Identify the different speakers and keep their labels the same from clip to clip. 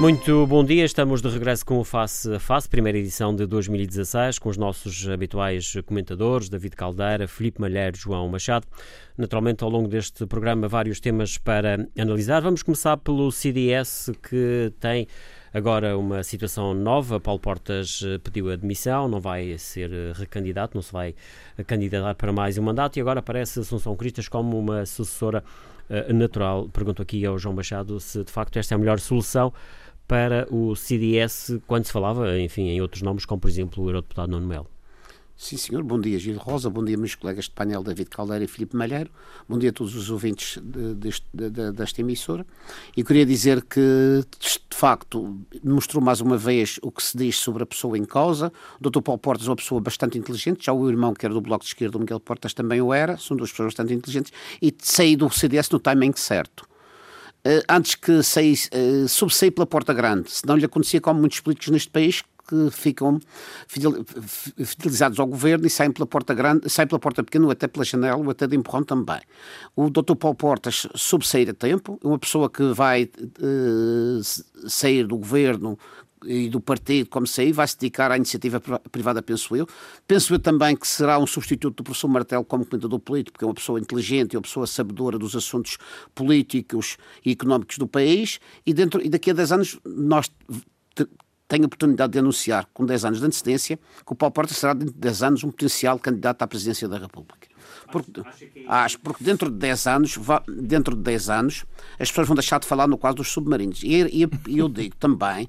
Speaker 1: Muito bom dia, estamos de regresso com o Face a Face, primeira edição de 2016, com os nossos habituais comentadores, David Caldeira, Felipe Malheiro, João Machado. Naturalmente, ao longo deste programa, vários temas para analisar. Vamos começar pelo CDS, que tem agora uma situação nova. Paulo Portas pediu admissão, não vai ser recandidato, não se vai candidatar para mais um mandato e agora aparece Assunção Cristas como uma sucessora natural. Pergunto aqui ao João Machado se de facto esta é a melhor solução para o CDS quando se falava, enfim, em outros nomes, como por exemplo o eurodeputado Nuno Melo.
Speaker 2: Sim, senhor. Bom dia, Gil Rosa. Bom dia, meus colegas de painel, David Caldeira e Filipe Malheiro. Bom dia a todos os ouvintes de, deste, de, desta emissora. E queria dizer que, de facto, mostrou mais uma vez o que se diz sobre a pessoa em causa. O Dr. Paulo Portas é uma pessoa bastante inteligente. Já o irmão, que era do Bloco de Esquerda, o Miguel Portas, também o era. São duas pessoas bastante inteligentes. E saí do CDS no timing certo. Uh, antes que saísse, uh, subsaí pela porta grande, se não lhe acontecia como muitos políticos neste país que ficam fidelizados ao governo e saem pela porta grande, saem pela porta pequena, ou até pela janela, ou até de empurrão também. O Dr. Paulo Portas soube a tempo, uma pessoa que vai uh, sair do governo e do partido, como sei, vai se dedicar à iniciativa privada, penso eu. Penso eu também que será um substituto do professor Martelo como comentador político, porque é uma pessoa inteligente, é uma pessoa sabedora dos assuntos políticos e económicos do país, e, dentro, e daqui a 10 anos nós tenho a oportunidade de anunciar, com 10 anos de antecedência, que o Paulo Porta será, dentro de 10 anos, um potencial candidato à presidência da República. Porque, acho, porque dentro de 10 anos, dentro de 10 anos, as pessoas vão deixar de falar no quadro dos submarinos. E, e eu digo também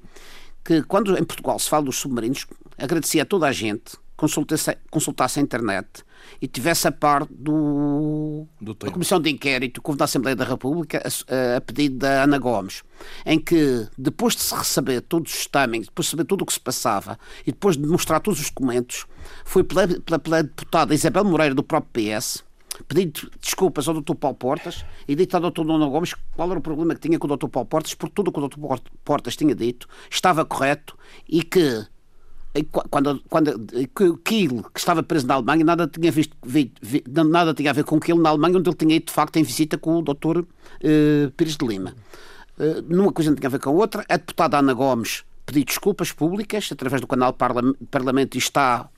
Speaker 2: que quando em Portugal se fala dos submarinos, agradecia a toda a gente consultasse, consultasse a internet e tivesse a par do, do da Comissão de Inquérito que houve na Assembleia da República a, a, pedido da Ana Gomes, em que depois de se receber todos os timings, depois de saber tudo o que se passava e depois de mostrar todos os documentos, foi pela, pela, pela deputada Isabel Moreira do próprio PS pedindo desculpas ao Dr. Paulo Portas e dito ao Dr. Nuno Gomes qual era o problema que tinha com o Dr. Paulo Portas, porque tudo o que o Dr. Portas tinha dito estava correto e que quando, quando aquilo que estava preso na Alemanha nada tinha, visto, vi, vi, nada tinha a ver com aquilo na Alemanha onde ele tinha ido de facto em visita com o Dr. Uh, Pires de Lima. Uh, numa coisa não tinha a ver com a outra. A deputada Ana Gomes pediu desculpas públicas através do canal Parlamento e está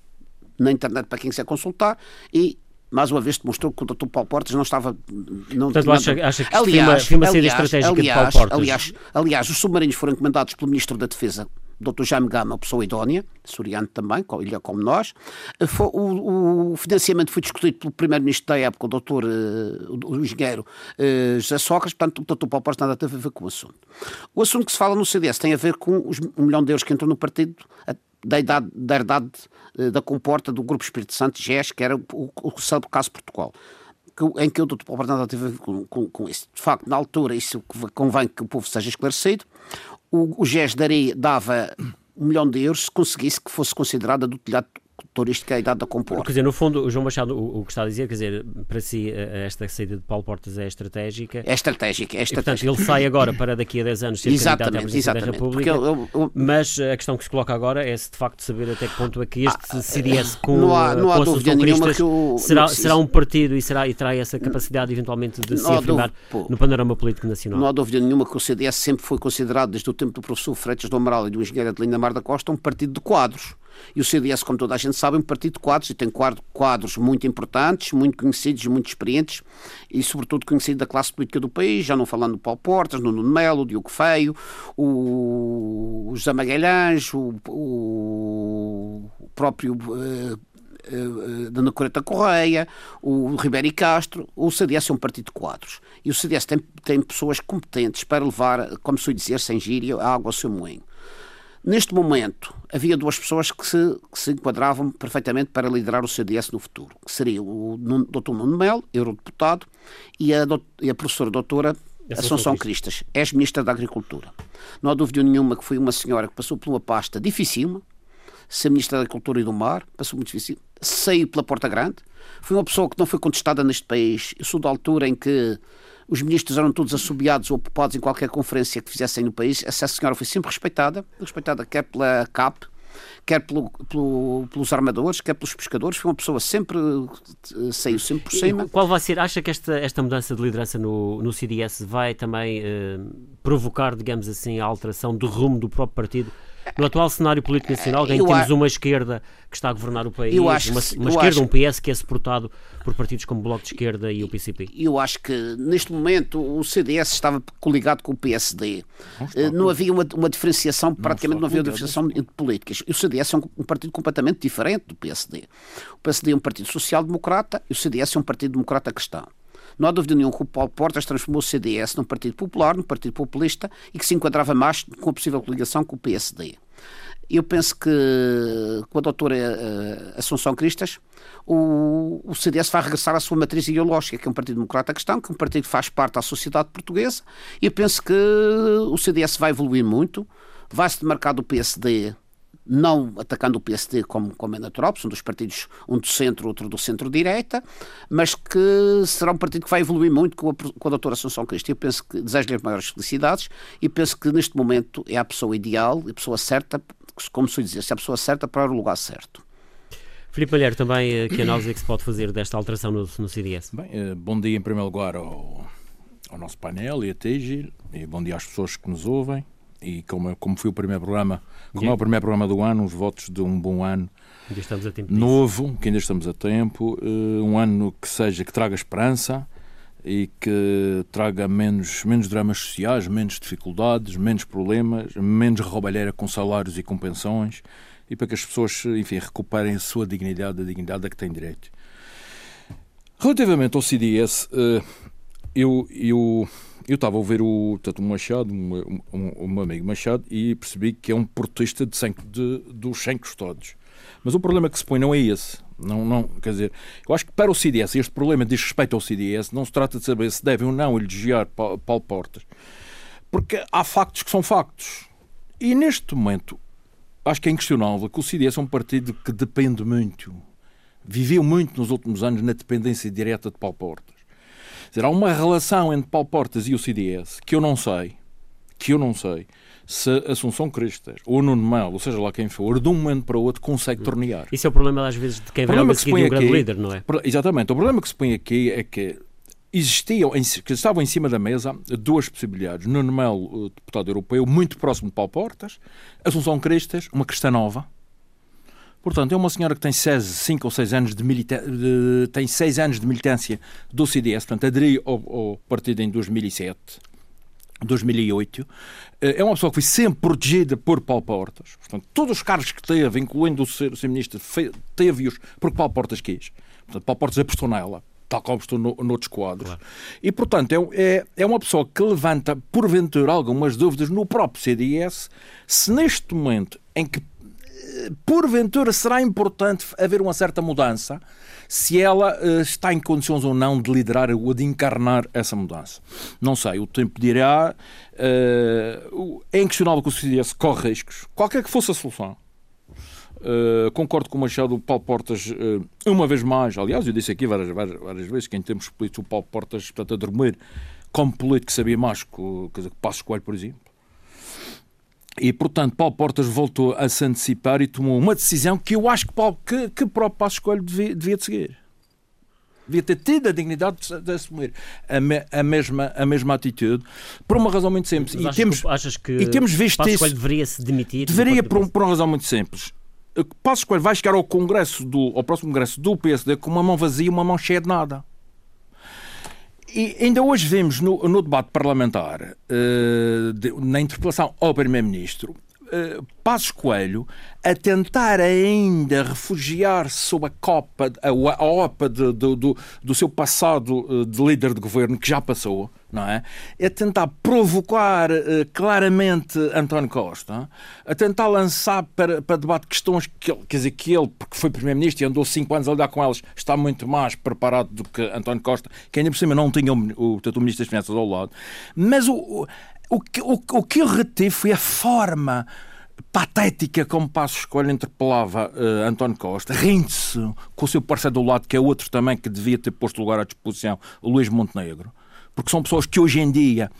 Speaker 2: na internet para quem quiser consultar e mais uma vez demonstrou que o Dr. Paulo Portas não estava. Não
Speaker 1: Portanto, acha, acha que aliás, uma, saída estratégica aliás, de Paulo Portas?
Speaker 2: Aliás, aliás, os submarinos foram encomendados pelo Ministro da Defesa Dr. Jaime Gama, pessoa idónea, suriano também, ele é como nós. Foi, o, o, financiamento foi discutido pelo primeiro-ministro da época, o doutor, uh, o engenheiro uh, José Sócrates, portanto o doutor Paulo Portas nada teve a ver com o assunto. O assunto que se fala no CDS tem a ver com os um milhão de euros que entrou no partido, da, idade, da herdade uh, da comporta do Grupo Espírito Santo, GES, que era o, o, o caso Portugal em que o doutor Paulo Bernardo teve a ver com, com, com, isso. De facto, na altura, isso convém que o povo seja esclarecido o, o GES daria, dava um milhão de euros se conseguisse que fosse considerada do telhado turística a idade da compor.
Speaker 1: Quer dizer, no fundo, o João Machado, o, o, que está a dizer, quer dizer, para si esta saída de Paulo Portas é estratégica.
Speaker 2: É estratégica, é estratégica.
Speaker 1: E, portanto, ele sai agora para daqui a 10 anos ser exatamente, candidato à presidência da República. Eu, eu, mas a questão que se coloca agora é se de facto saber até que ponto é que este ah, CDS com,
Speaker 2: não há, não há dúvida nenhuma que o,
Speaker 1: será, será um partido e, será, e terá essa capacidade eventualmente de se afirmar dúvida, no panorama político nacional.
Speaker 2: Não há dúvida nenhuma que o CDS sempre foi considerado, desde o tempo do professor Freitas do Amaral e do engenheiro Adelina Mar da Costa, um partido de quadros e o CDS, como toda a gente sabe, é um partido de quadros e tem quadros muito importantes, muito conhecidos, muito experientes e, sobretudo, conhecido da classe política do país, já não falando do Paulo Portas, no Nuno Melo, o Diogo Feio, o José Magalhães, o, o próprio. Uh, uh, Dona Coreta Correia, o Ribeiro Castro, o CDS é um partido de quadros. E o CDS tem, tem pessoas competentes para levar, como se dizer, sem gíria, a água ao seu moinho. Neste momento, havia duas pessoas que se, que se enquadravam perfeitamente para liderar o CDS no futuro, que seria o Dr. Nuno Melo, eurodeputado, e a, e a professora doutora Assunção Cristas, ex-ministra da Agricultura. Não há dúvida nenhuma que foi uma senhora que passou por uma pasta dificílima, ser Ministra da Cultura e do Mar, passou muito difícil. Saiu pela Porta Grande. Foi uma pessoa que não foi contestada neste país. Eu sou da altura em que os ministros eram todos assobiados ou ocupados em qualquer conferência que fizessem no país. Essa senhora foi sempre respeitada, respeitada quer pela CAP, quer pelo, pelo, pelos armadores, quer pelos pescadores. Foi uma pessoa sempre, eh, saiu sempre por cima.
Speaker 1: E qual vai ser, acha que esta, esta mudança de liderança no, no CDS vai também eh, provocar, digamos assim, a alteração do rumo do próprio partido? No atual cenário político nacional, em que temos uma esquerda que está a governar o país, uma, uma esquerda, acho... um PS que é suportado por partidos como o Bloco de Esquerda e o PCP?
Speaker 2: Eu acho que neste momento o CDS estava coligado com o PSD. Não, eh, não havia uma, uma diferenciação, praticamente não, havia uma diferenciação de políticas. O CDS é um, um, partido completamente diferente do PSD. O PSD é um partido social-democrata e o CDS é um partido democrata cristão. Não há dúvida nenhuma que o Paulo Portas transformou o CDS num partido popular, num partido populista e que se enquadrava mais com a possível coligação com o PSD. Eu penso que com a doutora uh, Assunção Cristas, o, o, CDS vai regressar à sua matriz ideológica, que é um partido democrata cristão, que é um partido que faz parte da sociedade portuguesa, e eu penso que o CDS vai evoluir muito, vai se demarcar do PSD não atacando o PSD como, como é natural, são dois partidos, um do centro, outro do centro-direita, mas que será um partido que vai evoluir muito com a, com a doutora Assunção Cristo. Eu penso que desejo-lhe as maiores felicidades e penso que neste momento é a pessoa ideal, a pessoa certa, como se dizer, é a pessoa certa para o lugar certo.
Speaker 1: Filipe Malheiro, também eh, que análise é que se pode fazer desta alteração no, no CDS?
Speaker 3: Bem, eh, bom dia em primeiro lugar ao, ao nosso painel e a Teji, e bom dia às pessoas que nos ouvem e como, como foi o primeiro programa, como é o primeiro programa do ano, os votos de um bom ano
Speaker 1: ainda estamos a tempo
Speaker 3: novo, que ainda estamos a tempo, uh, um ano que seja que traga esperança e que traga menos, menos dramas sociais, menos dificuldades, menos problemas, menos roubalheira com salários e com pensões e para que as pessoas, enfim, recuperem a sua dignidade, a dignidade a que têm direito. Relativamente ao CDS, uh, eu, eu eu estava a ouvir o, portanto, o Machado, um, um, um, amigo Machado, e percebi que é um protesta de, de, dos 100 custódios. Mas o problema que se põe não é esse. Não, não, quer dizer, eu acho que para o CDS, este problema diz respeito ao CDS, não se trata de saber se deve ou não elogiar Paulo Portas. Porque há factos que são factos. E neste momento, acho que é inquestionável que o CDS é um partido que depende muito, viveu muito nos últimos anos na dependência direta de Paulo Portas dizer, há uma relação entre Paulo Portas e o CDS que eu não sei, que eu não sei, se Assunção Cristas ou Nuno Melo, ou seja lá quem for, de um momento para o outro consegue tornear.
Speaker 1: Isso é o problema às vezes de quem vem a seguir um grande líder, não é?
Speaker 3: Exatamente. O problema que se põe aqui é que existiam, que estavam em cima da mesa duas possibilidades. Nuno Melo, deputado europeu, muito próximo de Paulo Portas, Assunção Cristas, uma cristã nova, Portanto, é uma senhora que tem 5 ou 6 anos de, milita de, tem seis anos de militância do CDS, portanto, aderiu ao, ao partido em 2007. 2008, eh, é uma pessoa que foi sempre protegida por Paulo Portas. Portanto, todos os cargos que teve, incluindo o ser, ser ministro, teve-os porque Paulo Portas quis. Portanto, Paulo Portas apostou nela, tal como estou no, noutros quadros. Claro. E, portanto, é, é, é uma pessoa que levanta, porventura, algumas dúvidas no próprio CDS, se neste momento em que porventura será importante haver uma certa mudança se ela uh, está em condições ou não de liderar ou de encarnar essa mudança. Não sei, o tempo dirá. Uh, é inquestionável que o CDS corre riscos, qualquer que fosse a solução. Uh, concordo com o Machado, o Paulo Portas, uma vez mais, aliás, eu disse aqui várias, várias, várias vezes que em termos políticos o Paulo Portas, portanto, a dormir como político sabia mais que, que Passos Coelho, por exemplo. E, portanto, Paulo Portas voltou a se antecipar e tomou uma decisão que eu acho que, Paulo, que, que próprio Passo Escolho devia, devia de seguir. Devia ter tido a dignidade de, de assumir a, me, a, mesma, a mesma atitude, por uma razão muito simples.
Speaker 1: Mas e, temos, achas que
Speaker 3: e temos visto
Speaker 1: Passo
Speaker 3: isso.
Speaker 1: deveria se demitir?
Speaker 3: Deveria, por, por uma razão muito simples. Passo Escolho vai chegar ao Congresso do, ao próximo Congresso do PSD com uma mão vazia e uma mão cheia de nada. E ainda hoje vemos no, no debate parlamentar, uh, de, na interpelação ao Primeiro-Ministro, uh, Passos Coelho a tentar ainda refugiar-se sob a copa, a, a opa de, de, do, do seu passado eh, de líder de governo, que já passou, não é? A tentar provocar uh, claramente António Costa, a tentar lançar para, para debate questões que ele, quer dizer, que ele, porque foi Primeiro-Ministro e andou cinco anos a lidar com elas, está muito mais preparado do que António Costa, que ainda por cima não tinha o, o, o Ministro das Finanças ao lado. Mas o, o, o, o, o que eu retive foi a forma patética como Passo Escolha interpelava uh, António Costa, rindo-se com o seu parceiro do lado, que é outro também que devia ter posto lugar à disposição, o Luís Montenegro, porque são pessoas que hoje em dia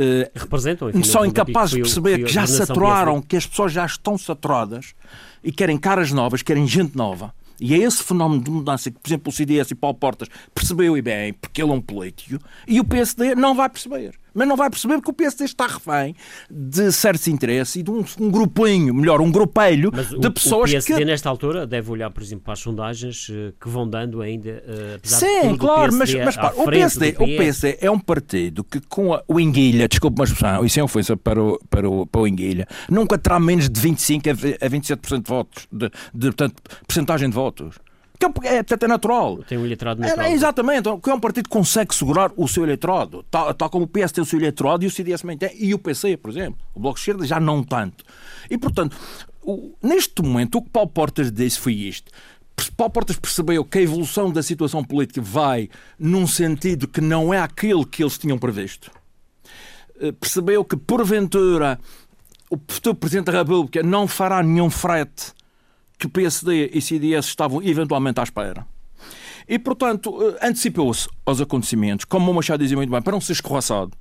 Speaker 1: uh, representam enfim,
Speaker 3: são incapazes de perceber que já saturaram, que as pessoas já estão saturadas e querem caras novas, querem gente nova. E é esse fenómeno de mudança que, por exemplo, o CDS e Paulo Portas percebeu e bem, porque ele é um político, e o PSD não vai perceber mas não vai perceber que o PSD está refém de certos interesses e de um, um grupinho, melhor, um grupelho
Speaker 1: mas
Speaker 3: de
Speaker 1: o,
Speaker 3: pessoas
Speaker 1: que... o PSD,
Speaker 3: que...
Speaker 1: nesta altura, deve olhar, por exemplo, para as sondagens eh, que vão dando ainda, uh,
Speaker 3: Sim, claro, mas, mas pá, o, PSD, o PSD é um partido que com a, o Enguilha, desculpe uma expressão, isso é ofensa para o, para o, para o Enguilha, nunca terá menos de 25 a 27% de votos, de, de, portanto, percentagem de votos. Que é, é, é natural.
Speaker 1: Tem um eleitorado natural. É,
Speaker 3: exatamente. Que é um partido que consegue segurar o seu eleitorado. Tal, tal como o PS tem o seu eleitorado e o CDS também tem. E o PC, por exemplo. O Bloco de Esquerda já não tanto. E, portanto, o, neste momento, o que Paulo Portas disse foi isto. Paulo Portas percebeu que a evolução da situação política vai num sentido que não é aquele que eles tinham previsto. Eh, percebeu que, porventura, o futuro Presidente da República não fará nenhum frete que PSD e CDS estavam eventualmente à espera. E, portanto, eh, antecipou-se aos acontecimentos, como o Machado dizia muito bem, para não ser escorraçado.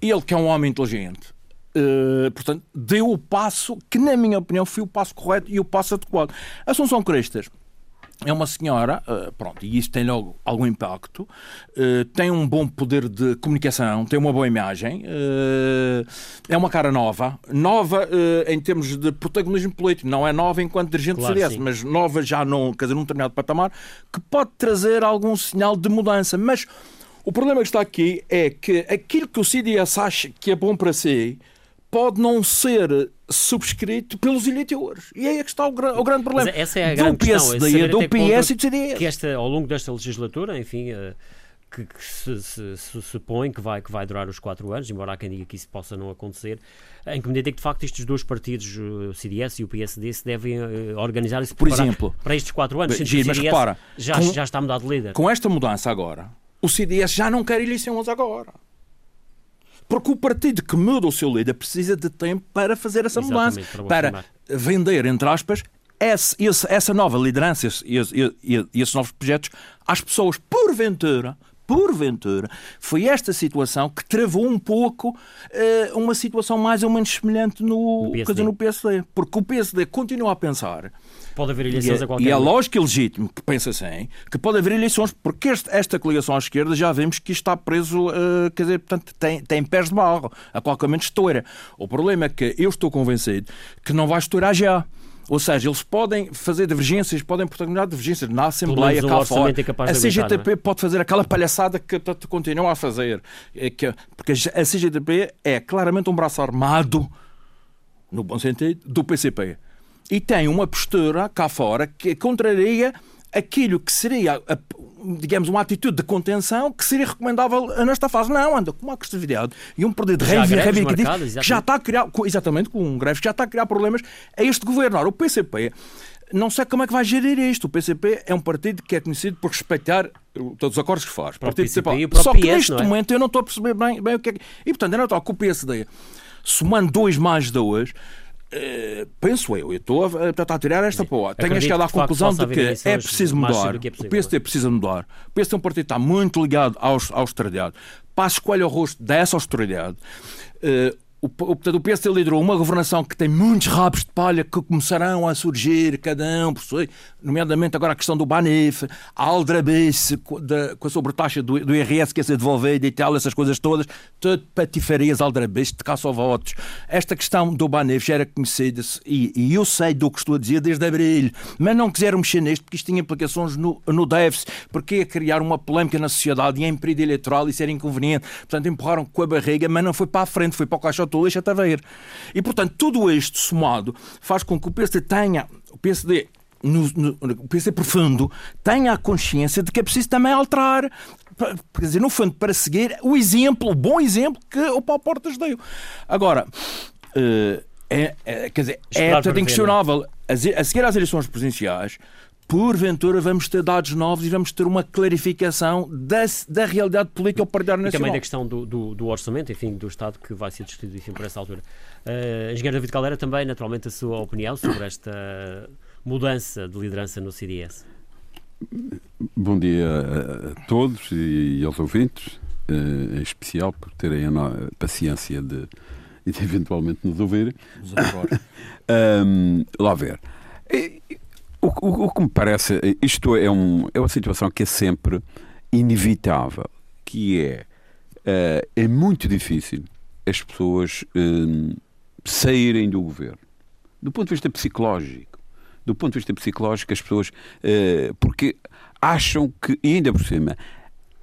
Speaker 3: Ele, que é um homem inteligente, uh, portanto, deu o passo que, na minha opinião, foi o passo correto e o passo adequado. Assunção Crestas é uma senhora, uh, pronto, e isso tem logo algum impacto, uh, tem um bom poder de comunicação, tem uma boa imagem, uh, é uma cara nova, nova em termos de protagonismo político, não é nova enquanto dirigente claro, do CDS, sim. mas nova já num, quer dizer, num determinado patamar, que pode trazer algum sinal de mudança. Mas o problema que está aqui é que aquilo que o CDS acha que é bom para si pode não ser subscrito pelos eleitores. E é aí é que está o, o grande problema.
Speaker 1: Mas essa é a grande
Speaker 3: do PSD, do PS e do CDS.
Speaker 1: Que esta, ao longo desta legislatura, enfim, eh, que, que se, se, se, supõe que vai, que vai durar os quatro anos, embora há quem diga que isso possa não acontecer, em que medida é que de facto estes dois partidos, o CDS e o PSD, se devem uh, organizar e se
Speaker 3: Por exemplo,
Speaker 1: para estes quatro anos.
Speaker 3: Giro, mas repara,
Speaker 1: já, com, já está mudado de líder.
Speaker 3: Com esta mudança agora, o CDS já não quer eleições agora. Porque o partido que muda o seu líder precisa de tempo para fazer essa mudança, para, para vender, entre aspas, esse, esse, essa nova liderança e esse, esses novos projetos às pessoas, porventura, porventura, foi esta situação que travou um pouco uh, uma situação mais ou menos semelhante no, no, PSD. Dizer, no PSD. Porque o PSD continua a pensar.
Speaker 1: Pode haver eleições
Speaker 3: e,
Speaker 1: a qualquer
Speaker 3: E é lógico e legítimo que pensa assim, que pode haver eleições, porque este, esta coligação à esquerda já vemos que está preso, uh, quer dizer, portanto, tem, tem pés de barro, a qualquer momento estoura. O problema é que eu estou convencido que não vai estourar já. Ou seja, eles podem fazer divergências, podem protagonizar divergências na Assembleia, cá fora. É a CGTP é? pode fazer aquela palhaçada que portanto, continua a fazer. É que, porque a CGTP é claramente um braço armado, no bom sentido, do PCP. E tem uma postura cá fora que contraria aquilo que seria, digamos, uma atitude de contenção que seria recomendável nesta fase. Não, anda com uma agressividade e um poder de reivindicativo que já está a criar, exatamente, com um greve que já está a criar problemas a este governo. Ora, o PCP não sei como é que vai gerir isto. O PCP é um partido que é conhecido por respeitar todos os acordos que faz.
Speaker 1: Partido
Speaker 3: Só que neste
Speaker 1: é?
Speaker 3: momento eu não estou a perceber bem, bem o que é que... E portanto, é natural que o PSD, somando dois mais dois, Uh, penso eu, eu estou a, a, a tirar esta porra. Tenho chegado à conclusão de que é preciso mudar. Que é possível, o PSD precisa mudar. O PSD é um partido que está muito ligado à austeridade. Passa escolha o rosto dessa austeridade. Uh, o, portanto, o PSD liderou uma governação que tem muitos rabos de palha que começarão a surgir, cada um por si, nomeadamente agora a questão do Banif, a aldrabice com a sobretaxa do, do IRS que ia ser devolvida e tal, essas coisas todas, tudo patifarias, aldrabice de caça votos. Esta questão do Banif já era conhecida e, e, eu sei do que estou a dizer desde abril, mas não quiseram mexer nisto porque isto tinha implicações no, no déficit, porque ia criar uma polémica na sociedade e em período eleitoral isso era inconveniente. Portanto, empurraram com a barriga, mas não foi para a frente, foi para o caixote do lixo até ver. E, portanto, tudo isto somado faz com que o PSD tenha, o PSD no, no, o PSD profundo tenha a consciência de que é preciso também alterar, quer dizer, no fundo, para seguir o exemplo, o bom exemplo que o Paulo Portas deu. Agora, uh, é, é, quer dizer, é portanto inquestionável. A, a seguir às eleições presidenciais, porventura vamos ter dados novos e vamos ter uma clarificação da, da realidade política ao partido nacional.
Speaker 1: E também da questão do, do, do, orçamento, enfim, do Estado, que vai ser discutido enfim, por essa altura. Uh, Engenheiro David Caldeira, também, naturalmente, a sua opinião sobre esta mudança de liderança no CDS.
Speaker 4: Bom dia a todos e aos ouvintes, eh, em especial por terem a paciência de, de eventualmente nos ouvirem. um, lá ver. O, o, o, que me parece, isto é, um, é uma situação que é sempre inevitável, que é, uh, é muito difícil as pessoas um, saírem do governo. Do ponto de vista psicológico do ponto de vista psicológico, as pessoas. Uh, porque acham que, e ainda por cima,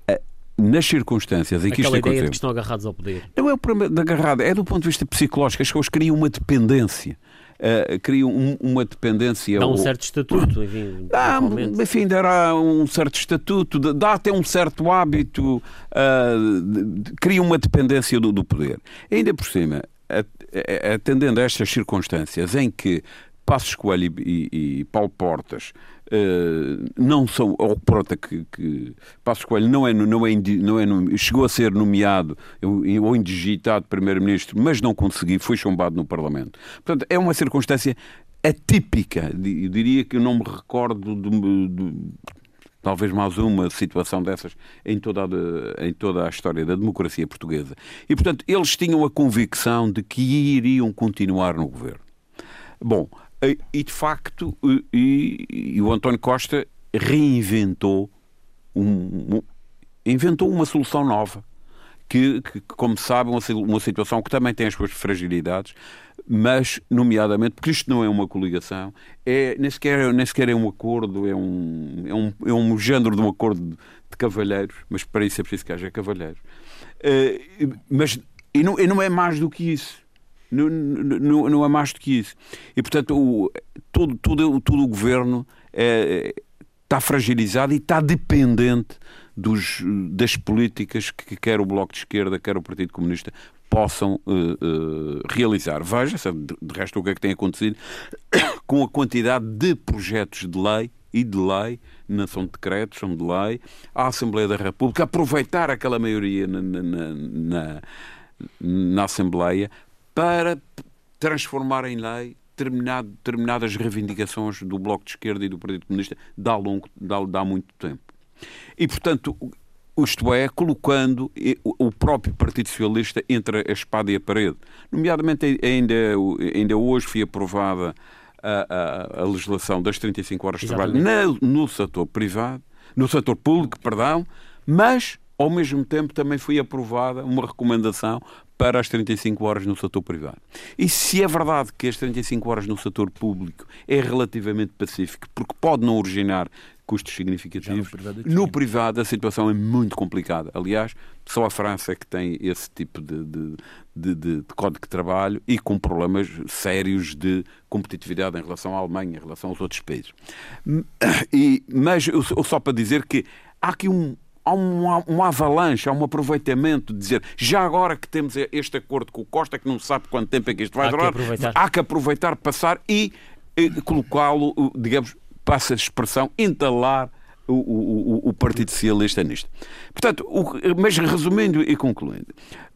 Speaker 4: uh, nas circunstâncias em que
Speaker 1: Aquela
Speaker 4: isto
Speaker 1: ideia de que estão agarrados ao poder.
Speaker 4: Não é o problema de agarrado, é do ponto de vista psicológico. As pessoas criam uma dependência. Uh, criam um, uma dependência.
Speaker 1: Dá um certo estatuto, enfim.
Speaker 4: Dá, enfim, dará um certo estatuto, dá até um certo hábito, uh, cria uma dependência do, do poder. Ainda por cima, atendendo a estas circunstâncias em que Passos Coelho e, e, e Paulo Portas não são, ou Prota que, que Passos Coelho não é, não é, não é, chegou a ser nomeado ou indigitado primeiro-ministro, mas não conseguiu, foi chumbado no Parlamento. Portanto, é uma circunstância atípica, eu diria que eu não me recordo de, de talvez mais uma situação dessas em toda, a, em toda a história da democracia portuguesa. E, portanto, eles tinham a convicção de que iriam continuar no governo. Bom, e de facto, e, e o António Costa reinventou um, inventou uma solução nova. Que, que como se sabe, uma, uma situação que também tem as suas fragilidades, mas, nomeadamente, porque isto não é uma coligação, é, nem, sequer, nem sequer é um acordo, é um, é, um, é um género de um acordo de, de cavalheiros, mas para isso é preciso que haja cavalheiros. Uh, mas e não, e não é mais do que isso. Não, não, não é mais do que isso. E, portanto, o, todo, todo, todo o governo é, está fragilizado e está dependente dos, das políticas que quer o Bloco de Esquerda, quer o Partido Comunista possam uh, uh, realizar. Veja, de resto, o que é que tem acontecido com a quantidade de projetos de lei e de lei, não são decretos, são de lei, à Assembleia da República, aproveitar aquela maioria na, na, na, na Assembleia para transformar em lei determinadas reivindicações do Bloco de Esquerda e do Partido Comunista de há, longo, de há muito tempo. E, portanto, isto é, colocando o próprio Partido Socialista entre a espada e a parede. Nomeadamente, ainda, ainda hoje foi aprovada a, a, a legislação das 35 horas Exatamente. de trabalho no, no setor privado, no setor público, perdão, mas ao mesmo tempo também foi aprovada uma recomendação para as 35 horas no setor privado. E se é verdade que as 35 horas no setor público é relativamente pacífico, porque pode não originar custos significativos, no privado, no privado, a situação é muito complicada. Aliás, só a França é que tem esse tipo de, de, de, de, código de trabalho e com problemas sérios de competitividade em relação à Alemanha, em relação aos outros países. E, mas só para dizer que há aqui um, há um, um avalanche, há um aproveitamento de dizer já agora que temos este acordo com o Costa, que não sabe quanto tempo é que isto vai há durar, que há que aproveitar, passar e, e colocá-lo, digamos, passa a expressão, entalar o, o, o, Partido Socialista nisto. Portanto, o, mas resumindo e concluindo,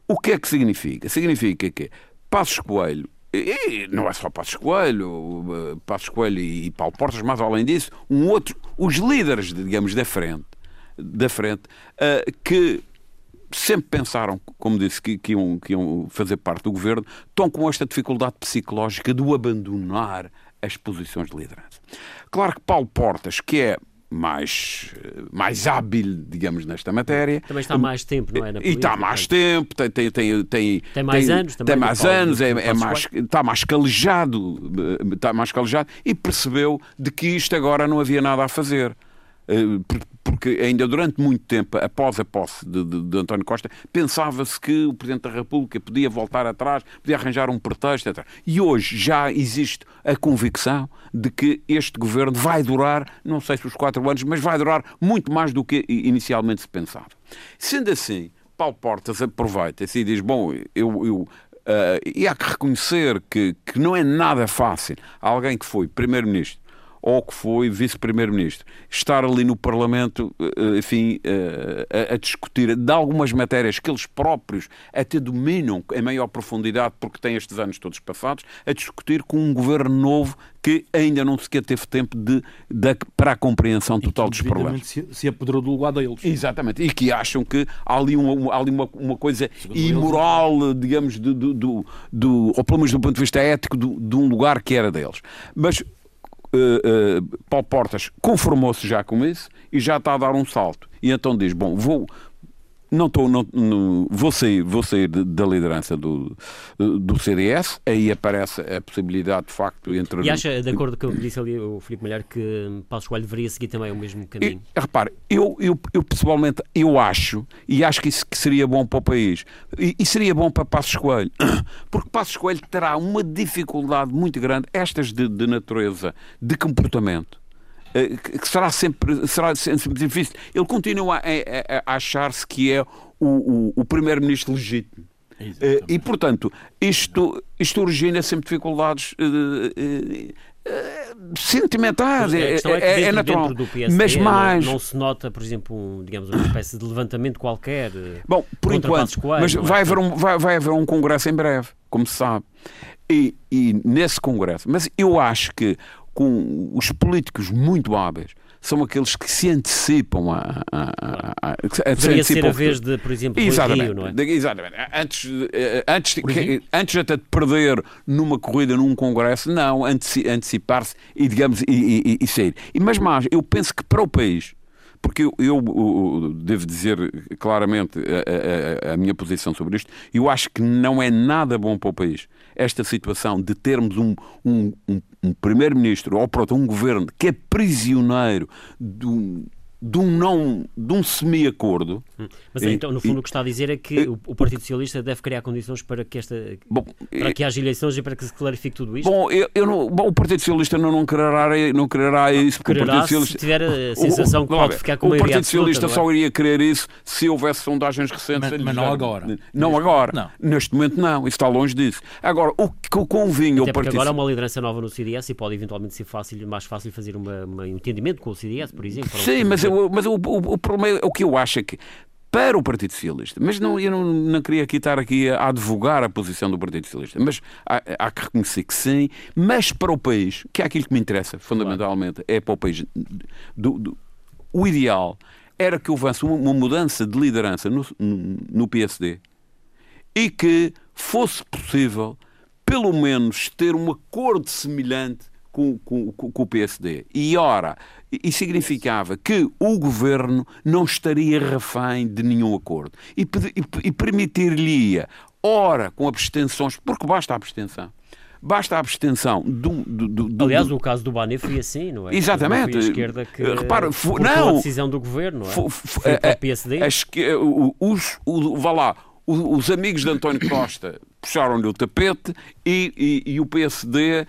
Speaker 4: o que é que significa? Significa que Passos Coelho e não é só Passos Coelho, Passos Coelho e Paulo Portas, mas além disso, um outro, os líderes, digamos, da frente, da frente, uh, que sempre pensaram, como disse, que, que, iam, que iam fazer parte do governo, estão com esta dificuldade psicológica de o abandonar as posições de liderança. Claro que Paulo Portas, que é mais, mais hábil, digamos, nesta matéria.
Speaker 1: Também está há mais tempo, não é?
Speaker 4: Na e está há mais tempo, tem, tem, tem,
Speaker 1: tem, mais anos também.
Speaker 4: Tem mais anos, é, é mais, está mais calejado, está mais calejado e percebeu de que isto agora não havia nada a fazer. Eh, porque ainda durante muito tempo, após a posse de, de, de António Costa, pensava-se que o Presidente da República podia voltar atrás, podia arranjar um pretexto, etc. E hoje já existe a convicção de que este governo vai durar, não sei se os quatro anos, mas vai durar muito mais do que inicialmente se pensava. Sendo assim, Paulo Portas aproveita-se e diz: Bom, eu, eu Uh, e há que reconhecer que, que não é nada fácil alguém que foi Primeiro-Ministro ou que foi vice-primeiro-ministro, estar ali no Parlamento, eh, enfim, eh, a, a, discutir de algumas matérias que eles próprios até dominam em maior profundidade, porque têm estes anos todos passados, a discutir com um governo novo que ainda não sequer teve tempo de, de para a compreensão total dos problemas.
Speaker 3: Se, se apoderou do lugar deles.
Speaker 4: Exatamente. E que acham que há ali uma, há ali uma, uma coisa Segundo imoral, eles, digamos, do, do, do, do, ou pelo menos do ponto de vista ético, de um lugar que era deles. Mas uh, Paulo Portas conformou-se já com isso e já está a dar um salto. E então diz: Bom, vou, não estou, não, não, vou sair, vou sair da liderança do, do CDS, aí aparece a possibilidade de facto entre.
Speaker 1: E acha, de acordo com o que disse ali o Filipe Malher, que Paulo Coelho deveria seguir também o mesmo caminho?
Speaker 4: E, repare, eu, eu, eu, pessoalmente eu acho, e acho que isso que seria bom para o país, e, e seria bom para Passos Coelho, porque Passos Coelho terá uma dificuldade muito grande, estas de, de natureza, de comportamento que será sempre, será sempre difícil. Ele continua a, a, a achar-se que é o, o, o primeiro-ministro legítimo. Exatamente. E, portanto, isto, isto origina sempre dificuldades uh, uh, sentimentais. É, é, é, é, natural.
Speaker 1: PSD, Mas mais. Não, não, se nota, por exemplo, um, digamos, uma espécie de levantamento qualquer.
Speaker 4: Bom, por enquanto. Coelho, mas vai, haver um, vai, vai haver um congresso em breve, como se sabe. E, e nesse congresso. Mas eu acho que com os políticos muito hábeis são aqueles que se antecipam a. a,
Speaker 1: a, a Deveria ser a vez de, por exemplo,
Speaker 4: exatamente,
Speaker 1: Rio, não é?
Speaker 4: Exatamente. Antes, eh, antes, que, antes até de perder numa corrida, num congresso, não, antecipar-se e, digamos, e, e, e sair. E, mas mais, eu penso que para o país porque eu, eu, eu, devo dizer claramente a, a, minha posição sobre isto, eu acho que não é nada bom para o país esta situação de termos um, um, um, primeiro-ministro ou pronto, um governo que é prisioneiro de um de um não de um semi-acordo.
Speaker 1: Hum. Mas então, no fundo, e, o que está a dizer é que e, o Partido Socialista deve criar condições para que esta bom, para que haja eleições e para que se clarifique tudo isto.
Speaker 4: Bom, eu, eu não, bom, o Partido Socialista não, não quererá não quererá isso
Speaker 1: porque quererá, o Partido Socialista se tiver a sensação o, que pode ficar com
Speaker 4: o Partido Socialista absoluta, só iria querer isso se houvesse sondagens recentes.
Speaker 3: Mas, mas não agora.
Speaker 4: Não agora. Não. Neste momento não. Isso está longe disso. Agora, o que convinha
Speaker 1: ao
Speaker 4: Partido
Speaker 1: agora há uma liderança nova no CDS e pode eventualmente ser fácil, mais fácil fazer uma, um entendimento com o CDS, por exemplo.
Speaker 4: Sim, mas, eu, mas o, o o problema é o que eu acho é que para o Partido Socialista, mas não, eu não, não queria aqui estar aqui a advogar a posição do Partido Socialista, mas há, há, que reconhecer que sim, mas para o país, que é aquilo que me interessa fundamentalmente, é para o país, do, do, o ideal era que houvesse uma, uma mudança de liderança no, no, no PSD e que fosse possível, pelo menos, ter um acordo semelhante com, com, com, o PSD. E ora, e significava que o governo não estaria refém de nenhum acordo e, e, e permitir-lhe, ora, com abstenções, porque basta a abstenção. Basta a abstenção do, do, do
Speaker 1: Aliás, o caso do Bane foi assim, não é?
Speaker 4: Exatamente.
Speaker 1: Foi a esquerda que
Speaker 4: Repara, foi, não, a
Speaker 1: decisão do governo, não é? Foi, foi, foi a, PSD. A,
Speaker 4: a, os, o, vá lá, os amigos de António Costa puxaram-lhe o tapete e, e, e o PSD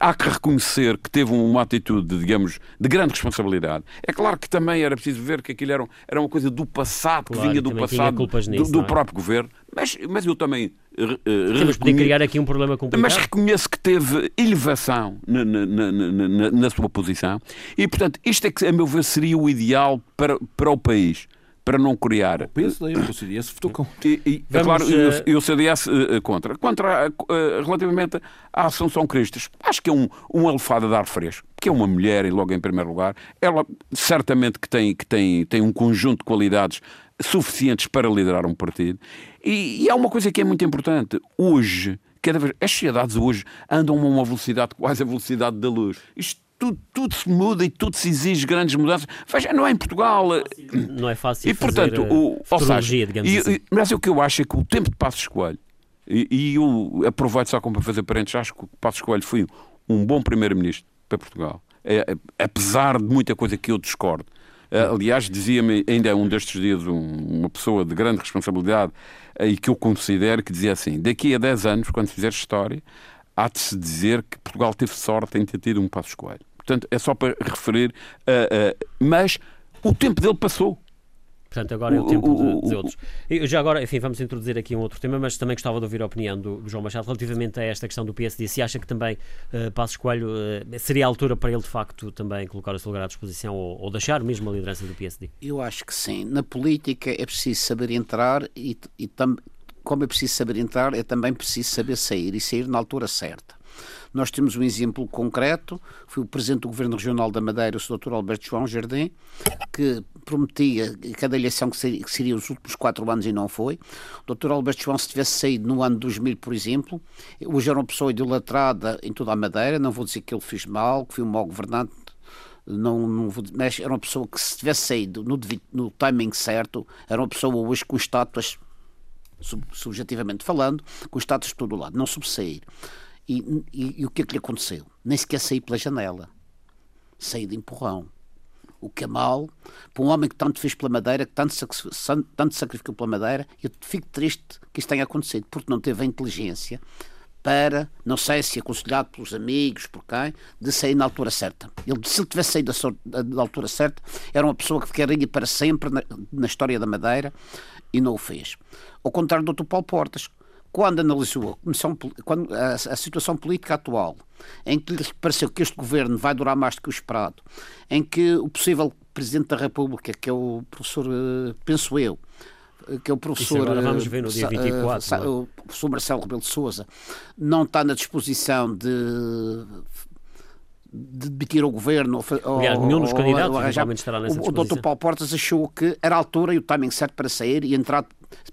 Speaker 4: há que reconhecer que teve uma atitude, digamos, de grande responsabilidade. É claro que também era preciso ver que aquilo era, era uma coisa do passado, claro, que vinha do passado nisso, do, do é? próprio governo. Mas, mas eu também. Uh,
Speaker 1: Temos de criar aqui um problema complicado.
Speaker 4: Mas reconheço que teve elevação na, na, na, na, sua posição e, portanto, isto é que, a meu ver, seria o ideal para, para o país para não criar. O
Speaker 3: PSD, o CDS votou
Speaker 4: contra. E, e é claro, uh... e o CDS uh, contra. Contra, uh, relativamente à Assunção Cristas, acho que é um, um elefado de ar fresco, que é uma mulher, e logo em primeiro lugar, ela certamente que tem, que tem, tem um conjunto de qualidades suficientes para liderar um partido. E, e há uma coisa que é muito importante. Hoje, cada vez, as sociedades hoje andam a uma velocidade quase a velocidade da luz. Isto tudo, tudo se muda e tudo se exige grandes mudanças. Veja, não é em Portugal. Eh,
Speaker 1: não é fácil
Speaker 4: e, portanto,
Speaker 1: o, futurologia, digamos
Speaker 4: e,
Speaker 1: assim.
Speaker 4: Mas o que eu acho é que o tempo de Passos Coelho, e, e eu aproveito só como para fazer parentes, acho que o Passos Coelho foi um bom primeiro-ministro para Portugal. É, é, apesar de muita coisa que eu discordo. Eh, aliás, dizia-me ainda um destes dias um, uma pessoa de grande responsabilidade eh, e que eu considero que dizia assim: daqui a 10 anos, quando fizer história, há de se dizer que Portugal teve sorte em ter tido um Passos Coelho. Portanto, é só para referir. Uh, uh, mas o tempo dele passou.
Speaker 1: Portanto, agora é o tempo de, de outros. Eu já agora, enfim, vamos introduzir aqui um outro tema, mas também gostava de ouvir a opinião do, do João Machado relativamente a esta questão do PSD. Se acha que também uh, Passos Coelho uh, seria a altura para ele, de facto, também colocar o seu lugar à disposição ou, ou deixar mesmo a liderança do PSD?
Speaker 2: Eu acho que sim. Na política é preciso saber entrar e, e tam, como é preciso saber entrar, é também preciso saber sair e sair na altura certa. Nós temos um exemplo concreto, foi o Presidente do Governo Regional da Madeira, o Dr. Alberto João Jardim, que prometia cada eleição que seria, que seria os últimos quatro anos e não foi. O Dr. Alberto João, se tivesse saído no ano 2000, por exemplo, hoje era uma pessoa idolatrada em toda a Madeira, não vou dizer que ele fez mal, que foi um mau governante, não, não vou, mas era uma pessoa que se tivesse saído no, no timing certo, era uma pessoa hoje com estátuas, sub, subjetivamente falando, com estátuas de todo o lado, não subsair. E, e, e, o que é que lhe aconteceu? Nem sequer saí pela janela. Saí de empurrão. O que é mal para um homem que tanto fez pela Madeira, que tanto, tanto sacrificou pela Madeira, eu fico triste que isto tenha acontecido, porque não teve a inteligência para, não sei se aconselhado pelos amigos, por quem, de sair na altura certa. Ele, se ele tivesse saído da, altura certa, era uma pessoa que ficaria para sempre na, na história da Madeira e não o fez. Ao contrário do Dr. Paulo Portas, quando analisou a, quando, a, a, situação política atual, em que lhe pareceu que este governo vai durar mais do que o esperado, em que o possível Presidente da República, que é o professor, eh, penso eu, eh, que é o professor.
Speaker 1: agora vamos ver no dia 24.
Speaker 2: Uh, o professor Marcelo Rebelo de Souza não está na disposição de de demitir o governo.
Speaker 1: Aliás, nenhum dos candidatos ou, estará nessa
Speaker 2: o, o Dr. Paulo Portas achou que era a altura e o timing certo para sair e entrar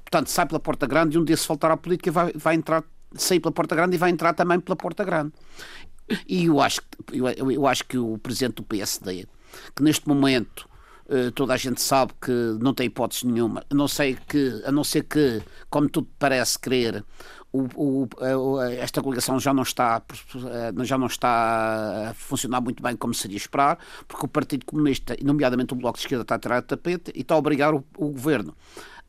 Speaker 2: Portanto, sai pela porta grande e um dia se voltar à política vai, vai entrar, sair pela porta grande e vai entrar também pela porta grande. E eu acho, eu, eu acho que o presidente do PSD, que neste momento eh, toda a gente sabe que não tem hipótese nenhuma, a não ser que, a não ser que como tudo parece crer, o, o, esta coligação já não está eh, já não está a funcionar muito bem como seria esperar, porque o Partido Comunista, nomeadamente o Bloco de Esquerda, está a tirar o tapete e está a obrigar o, o governo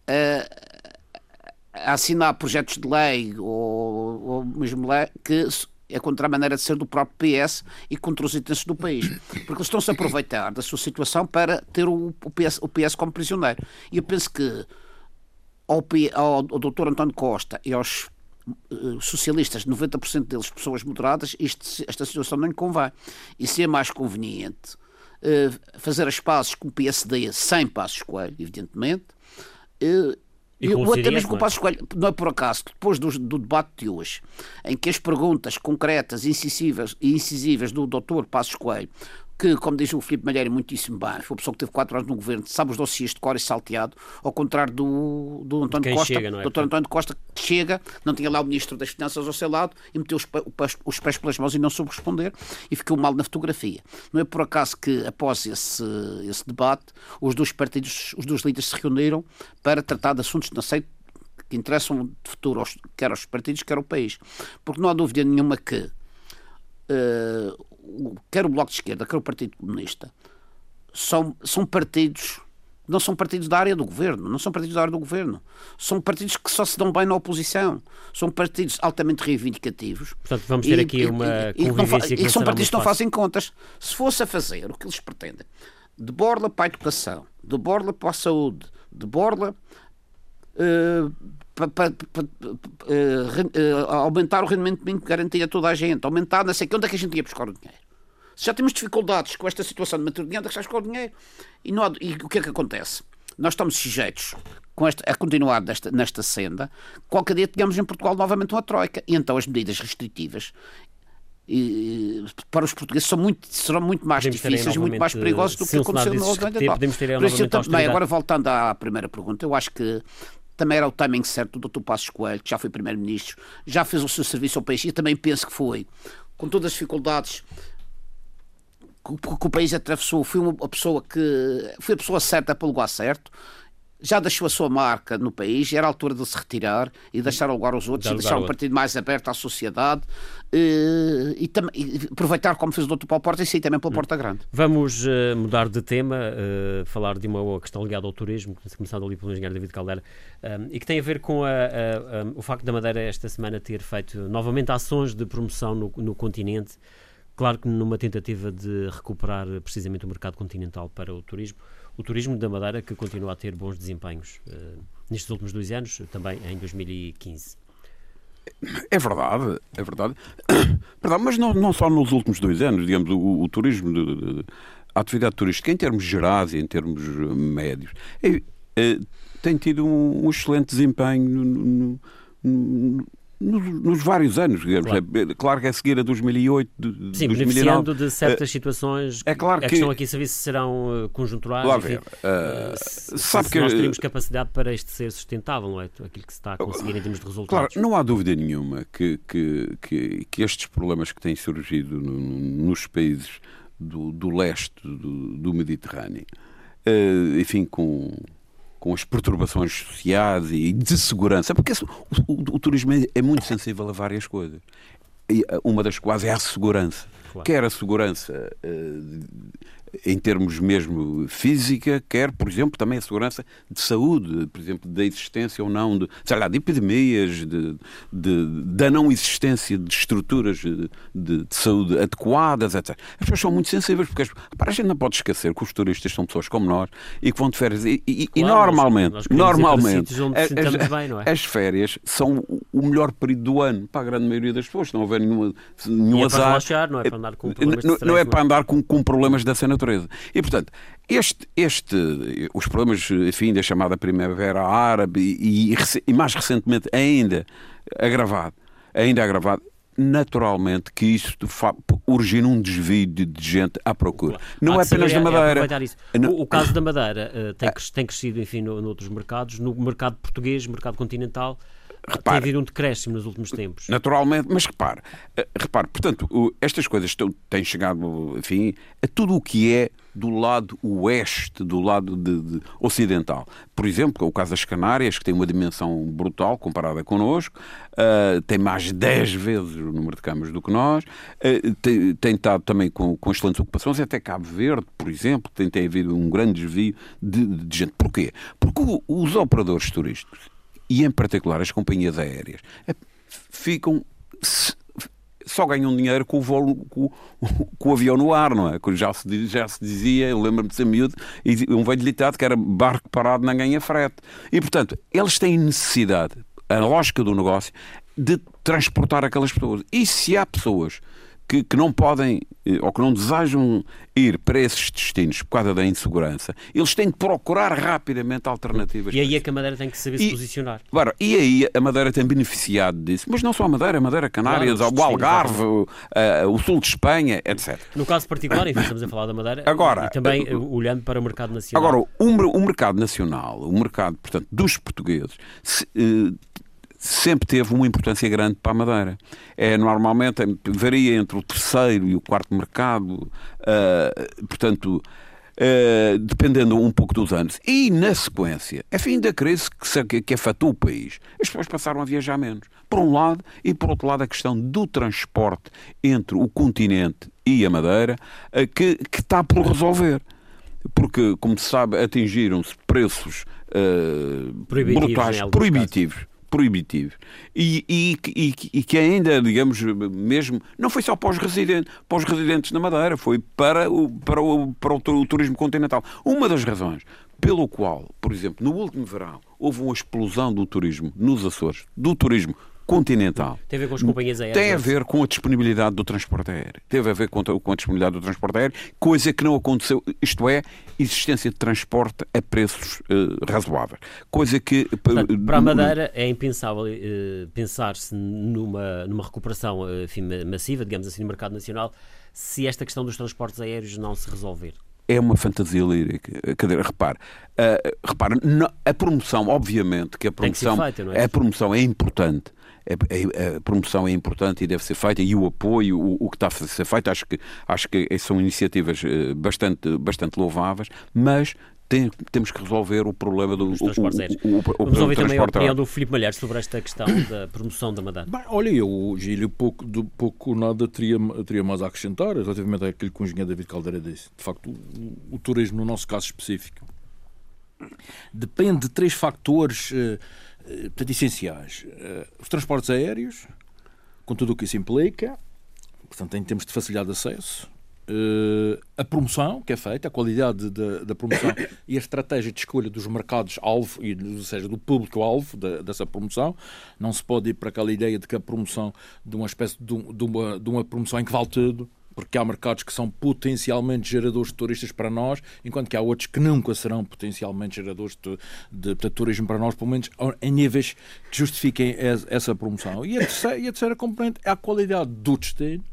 Speaker 2: a assinar projetos de lei ou, ou mesmo lei que é contra a maneira de ser do próprio PS e contra os interesses do país. Porque eles estão-se a aproveitar da sua situação para ter o, PS, o PS como prisioneiro. E eu penso que ao, ao, ao Dr. António Costa e aos uh, socialistas, 90% deles pessoas moderadas, isto, esta situação não lhe convém. E se é mais conveniente uh, fazer as pazes com o PSD sem passos coelho, evidentemente, uh, e o até mesmo com o Passos Coelho, não é por acaso, depois do, do, debate de hoje, em que as perguntas concretas e incisivas, incisivas do doutor Passos Coelho que, como diz o Filipe Malheiro muitíssimo bem, foi uma pessoa que teve quatro anos no governo, sabe os dossiês de cor e salteado, ao contrário do, do António Costa. Chega, é? Doutor António Costa, que chega, não tinha lá o Ministro das Finanças ao seu lado e meteu os, os pés pelas mãos e não soube responder e ficou mal na fotografia. Não é por acaso que, após esse, esse debate, os dois partidos, os dois líderes se reuniram para tratar de assuntos, não sei, que interessam de futuro, aos, quer aos partidos, quer ao país. Porque não há dúvida nenhuma que uh, quer o Bloco de Esquerda, quer o Partido Comunista, são, são partidos, não são partidos da área do governo, não são partidos da área do governo, são partidos que só se dão bem na oposição, são partidos altamente reivindicativos.
Speaker 1: Portanto, vamos ter e, aqui uma e, convivência
Speaker 2: e, e são partidos que não fazem contas. Se fosse a fazer o que eles pretendem, de borla para a educação, de borla para a saúde, de borla uh, para, para, para uh, uh, aumentar o rendimento mínimo que garantia a toda a gente, aumentar não sei que, onde é que a gente ia buscar o dinheiro? Se já temos dificuldades com esta situação de manter o dinheiro, onde é que buscar o dinheiro? E, há, e o que é que acontece? Nós estamos sujeitos esta, a continuar desta, nesta senda, qualquer dia tínhamos em Portugal novamente uma troika. E então as medidas restritivas e, para os portugueses são muito, serão muito mais podemos difíceis, muito mais perigosos do que aconteceu no 90
Speaker 1: Podemos ter Por isso,
Speaker 2: também, agora voltando à primeira pergunta, eu acho que também era o timing certo do Dr. Passos Coelho, que já foi Primeiro-Ministro, já fez o seu serviço ao país e também penso que foi, com todas as dificuldades que, o país atravessou, foi uma pessoa que foi a pessoa certa para o lugar certo já deixou a sua marca no país, era a altura de se retirar e deixar lugar aos outros, e deixar um partido mais aberto à sociedade e, e, e aproveitar como fez o Dr. Paulo Porta e sair também pela Porta Grande.
Speaker 1: Vamos uh, mudar de tema, uh, falar de uma questão ligada ao turismo, começado ali pelo engenheiro David Caldeira, um, e que tem a ver com a, a, a, o facto da Madeira esta semana ter feito novamente ações de promoção no, no continente Claro que numa tentativa de recuperar precisamente o mercado continental para o turismo, o turismo da Madeira que continua a ter bons desempenhos uh, nestes últimos dois anos, também em 2015.
Speaker 4: É verdade, é verdade. verdade mas não, não só nos últimos dois anos, digamos, o, o turismo, de, de, a atividade turística, em termos gerais e em termos médios, é, é, tem tido um, um excelente desempenho no, no, nos, nos, vários anos. Claro. É, claro. que é seguir a 2008, de,
Speaker 1: Sim, 2009. beneficiando de certas uh, situações. É claro que. A questão aqui se serão uh, conjunturais. Claro, enfim, uh, se, sabe se que nós teríamos capacidade para isto ser sustentável, não é? Aquilo que se está a conseguir em termos de resultados.
Speaker 4: Claro, não há dúvida nenhuma que, que, que, que estes problemas que têm surgido no, nos países do, do leste do, do Mediterrâneo, enfim, com com as perturbações sociais e de segurança, porque o, o, o turismo é, é, muito sensível a várias coisas. E eh, uma das quais é a segurança. Claro. Quer a segurança uh, em termos mesmo física, quer, por exemplo, também a segurança de saúde, por exemplo, da existência ou não de, sei lá, de epidemias, de, de da não existência de estruturas de, de, saúde adequadas, etc. As pessoas são muito sensíveis, porque para a gente não pode esquecer que os turistas são pessoas como nós e que vão de férias. E, e, claro, e normalmente, nós, nós normalmente as, bem, é? as, férias são o melhor período do ano para a grande maioria das pessoas. Não houver nenhuma, nenhum
Speaker 1: e
Speaker 4: azar.
Speaker 1: É para relaxar, não é para andar com problemas
Speaker 4: não, não é para andar com, com problemas dessa natureza. E, portanto, este, este, os problemas, enfim, da chamada Primavera Árabe e, e, e mais recentemente ainda agravado, ainda agravado, naturalmente que isto origina um desvio de, gente à procura. Não é apenas da Madeira.
Speaker 1: Não... O, o, caso da Madeira uh, tem, tem crescido, enfim, no, noutros mercados. No mercado português, mercado continental, repare, tem havido um decréscimo nos últimos tempos.
Speaker 4: Naturalmente, mas repare, uh, repare portanto, estas coisas estão, têm chegado, enfim, a tudo o que é do lado oeste, do lado de, de, ocidental. Por exemplo, o caso das Canárias, que tem uma dimensão brutal comparada connosco, uh, tem mais de 10 vezes o número de câmaras do que nós, uh, tem, tem estado também com, com excelentes ocupações, até Cabo Verde, por exemplo, tem, tem havido um grande desvio de, de gente. Porquê? Porque o, os operadores turísticos, e em particular as companhias aéreas, eh, ficam só ganham dinheiro com o, voo, com, com o avião no ar, não é? Já se, já se dizia, eu lembro-me de ser miúdo, um velho ditado que era barco parado não ganha frete. E, portanto, eles têm necessidade, a lógica do negócio, de transportar aquelas pessoas. E se há pessoas que, que, não podem eh, ou que não desejam ir para esses destinos por causa da insegurança, eles têm de procurar rapidamente alternativas.
Speaker 1: E aí é que a Madeira tem que saber e, se posicionar.
Speaker 4: Claro, e aí a Madeira tem beneficiado disso. Mas não só a Madeira, a Madeira, Canárias, claro, o Algarve, o, uh, o, sul de Espanha, etc.
Speaker 1: No caso particular, enfim, estamos a falar da Madeira, agora, e também uh, olhando para o mercado nacional.
Speaker 4: Agora, o, o mercado nacional, o mercado, portanto, dos portugueses, se, uh, sempre teve uma importância grande para a Madeira. É, normalmente varia entre o terceiro e o quarto mercado, uh, portanto, uh, dependendo um pouco dos anos. E na sequência, a fim da crise que, que afetou o país, as pessoas passaram a viajar menos. Por um lado, e por outro lado, a questão do transporte entre o continente e a Madeira, uh, que, que está por resolver. Porque, como se sabe, atingiram-se preços proibitivos brutais, proibitivos. Proibitivos e, e, e, e, que ainda, digamos, mesmo, não foi só para os residentes, para os residentes na Madeira, foi para o, para o, para o turismo continental. Uma das razões pelo qual, por exemplo, no último verão, houve uma explosão do turismo nos Açores, do turismo continental.
Speaker 1: Tem a ver com as companhias aéreas?
Speaker 4: Tem a ver com a disponibilidade do transporte aéreo. Teve a ver com a disponibilidade do transporte aéreo, coisa que não aconteceu, isto é, existência de transporte a preços uh, razoáveis. Coisa que.
Speaker 1: Portanto, para a Madeira é impensável uh, pensar-se numa, numa recuperação enfim, massiva, digamos assim, no mercado nacional, se esta questão dos transportes aéreos não se resolver
Speaker 4: é uma fantasia lírica. Quer dizer, repare, uh, repare a promoção, obviamente, que a promoção, que feita, é? a promoção é importante, a, a, a, promoção é importante e deve ser feita e o apoio, o, o, que está a ser feito, acho que, acho que são iniciativas eh, bastante, bastante louváveis, mas tem, temos que resolver o problema do
Speaker 1: Os transportes aéreos. O, o, o, Vamos ouvir também a opinião do Filipe Malheiro sobre esta questão da promoção da Madeira.
Speaker 3: Bem, olha, eu, Gílio, pouco, de, pouco nada teria, teria mais a acrescentar relativamente àquilo que o engenheiro David Caldeira disse. De facto, o, o turismo, no nosso caso específico, depende de três fatores uh, portanto, essenciais. Uh, os transportes aéreos, com tudo o que isso implica, portanto, em termos de facilidade de acesso, Uh, a promoção que é feita, a qualidade da, da promoção e a estratégia de escolha dos mercados-alvo, ou seja, do público-alvo dessa promoção. Não se pode ir para aquela ideia de que a promoção, de uma espécie de, de, uma, de uma promoção em que vale tudo, porque há mercados que são potencialmente geradores de turistas para nós, enquanto que há outros que nunca serão potencialmente geradores de, de, de turismo para nós, pelo menos em níveis que justifiquem essa promoção. E a terceira, e a terceira componente é a qualidade do destino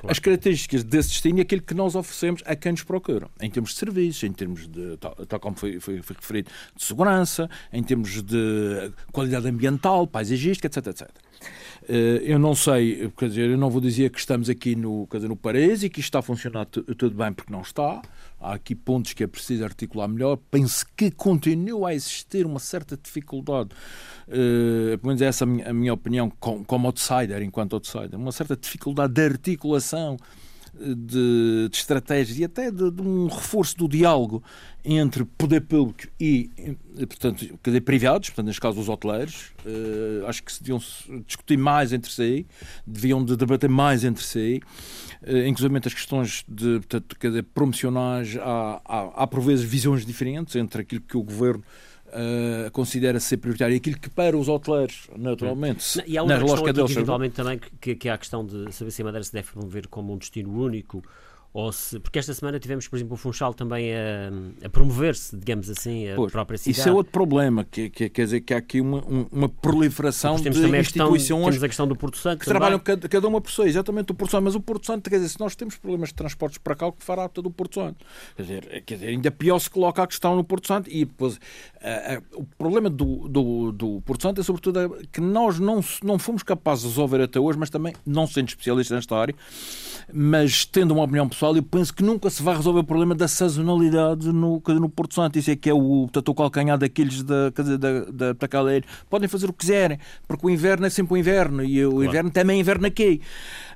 Speaker 3: Claro. As características desse destino e aquilo que nós oferecemos a quem nos procura, em termos de serviços, em termos de, tal, tal como foi, foi, foi, referido, de segurança, em termos de qualidade ambiental, paisagística, etc, etc. Eh, eu não sei, quer dizer, eu não vou dizer que estamos aqui no, quer dizer, no Paris e que isto está a funcionar tudo bem, porque não está. Há aqui pontos que é preciso articular melhor. Penso que continua a existir uma certa dificuldade, uh, pelo menos essa é a minha, a minha opinião, como, outsider, enquanto outsider, uma certa dificuldade de articulação de, de estratégias e até de, de, um reforço do diálogo entre poder público e, portanto, dizer, privados, portanto, neste caso os hoteleiros, uh, acho que se deviam discutir mais entre si, deviam de debater mais entre si, uh, inclusive as questões de, portanto, promocionais, há, há, há por vezes visões diferentes entre aquilo que o governo Uh, considera ser prioritário. Aquilo que para os hoteleiros, naturalmente,
Speaker 1: e há uma questão aqui, deles, eventualmente também que, que, é a questão de saber se a Madeira se deve promover como um destino único ou se, porque esta semana tivemos, por exemplo, o Funchal também a, a promover-se, digamos assim, a pois, própria cidade.
Speaker 3: Isso é outro problema, que, que quer dizer que há aqui uma, uma proliferação de instituições questão,
Speaker 1: temos a questão do Porto Santo
Speaker 3: que também. trabalham cada, cada, uma por si, exatamente o Porto Santo, mas o Porto Santo, quer dizer, se nós temos problemas de transportes para cá, o que fará todo o Porto Santo? Quer dizer, quer dizer, ainda pior se coloca a questão no Porto Santo e depois uh, uh, o problema do, do, do Porto Santo é sobretudo que nós não, não fomos capazes de resolver até hoje, mas também não sendo especialistas nesta área, mas tendo uma opinião pessoal, eu penso que nunca se vai resolver o problema da sazonalidade no, no Porto Santo. Isso é que é o, portanto, o calcanhar daqueles da, da, da, da Caleira. Podem fazer o que quiserem, porque o inverno é sempre o inverno e o claro. inverno também é inverno aqui.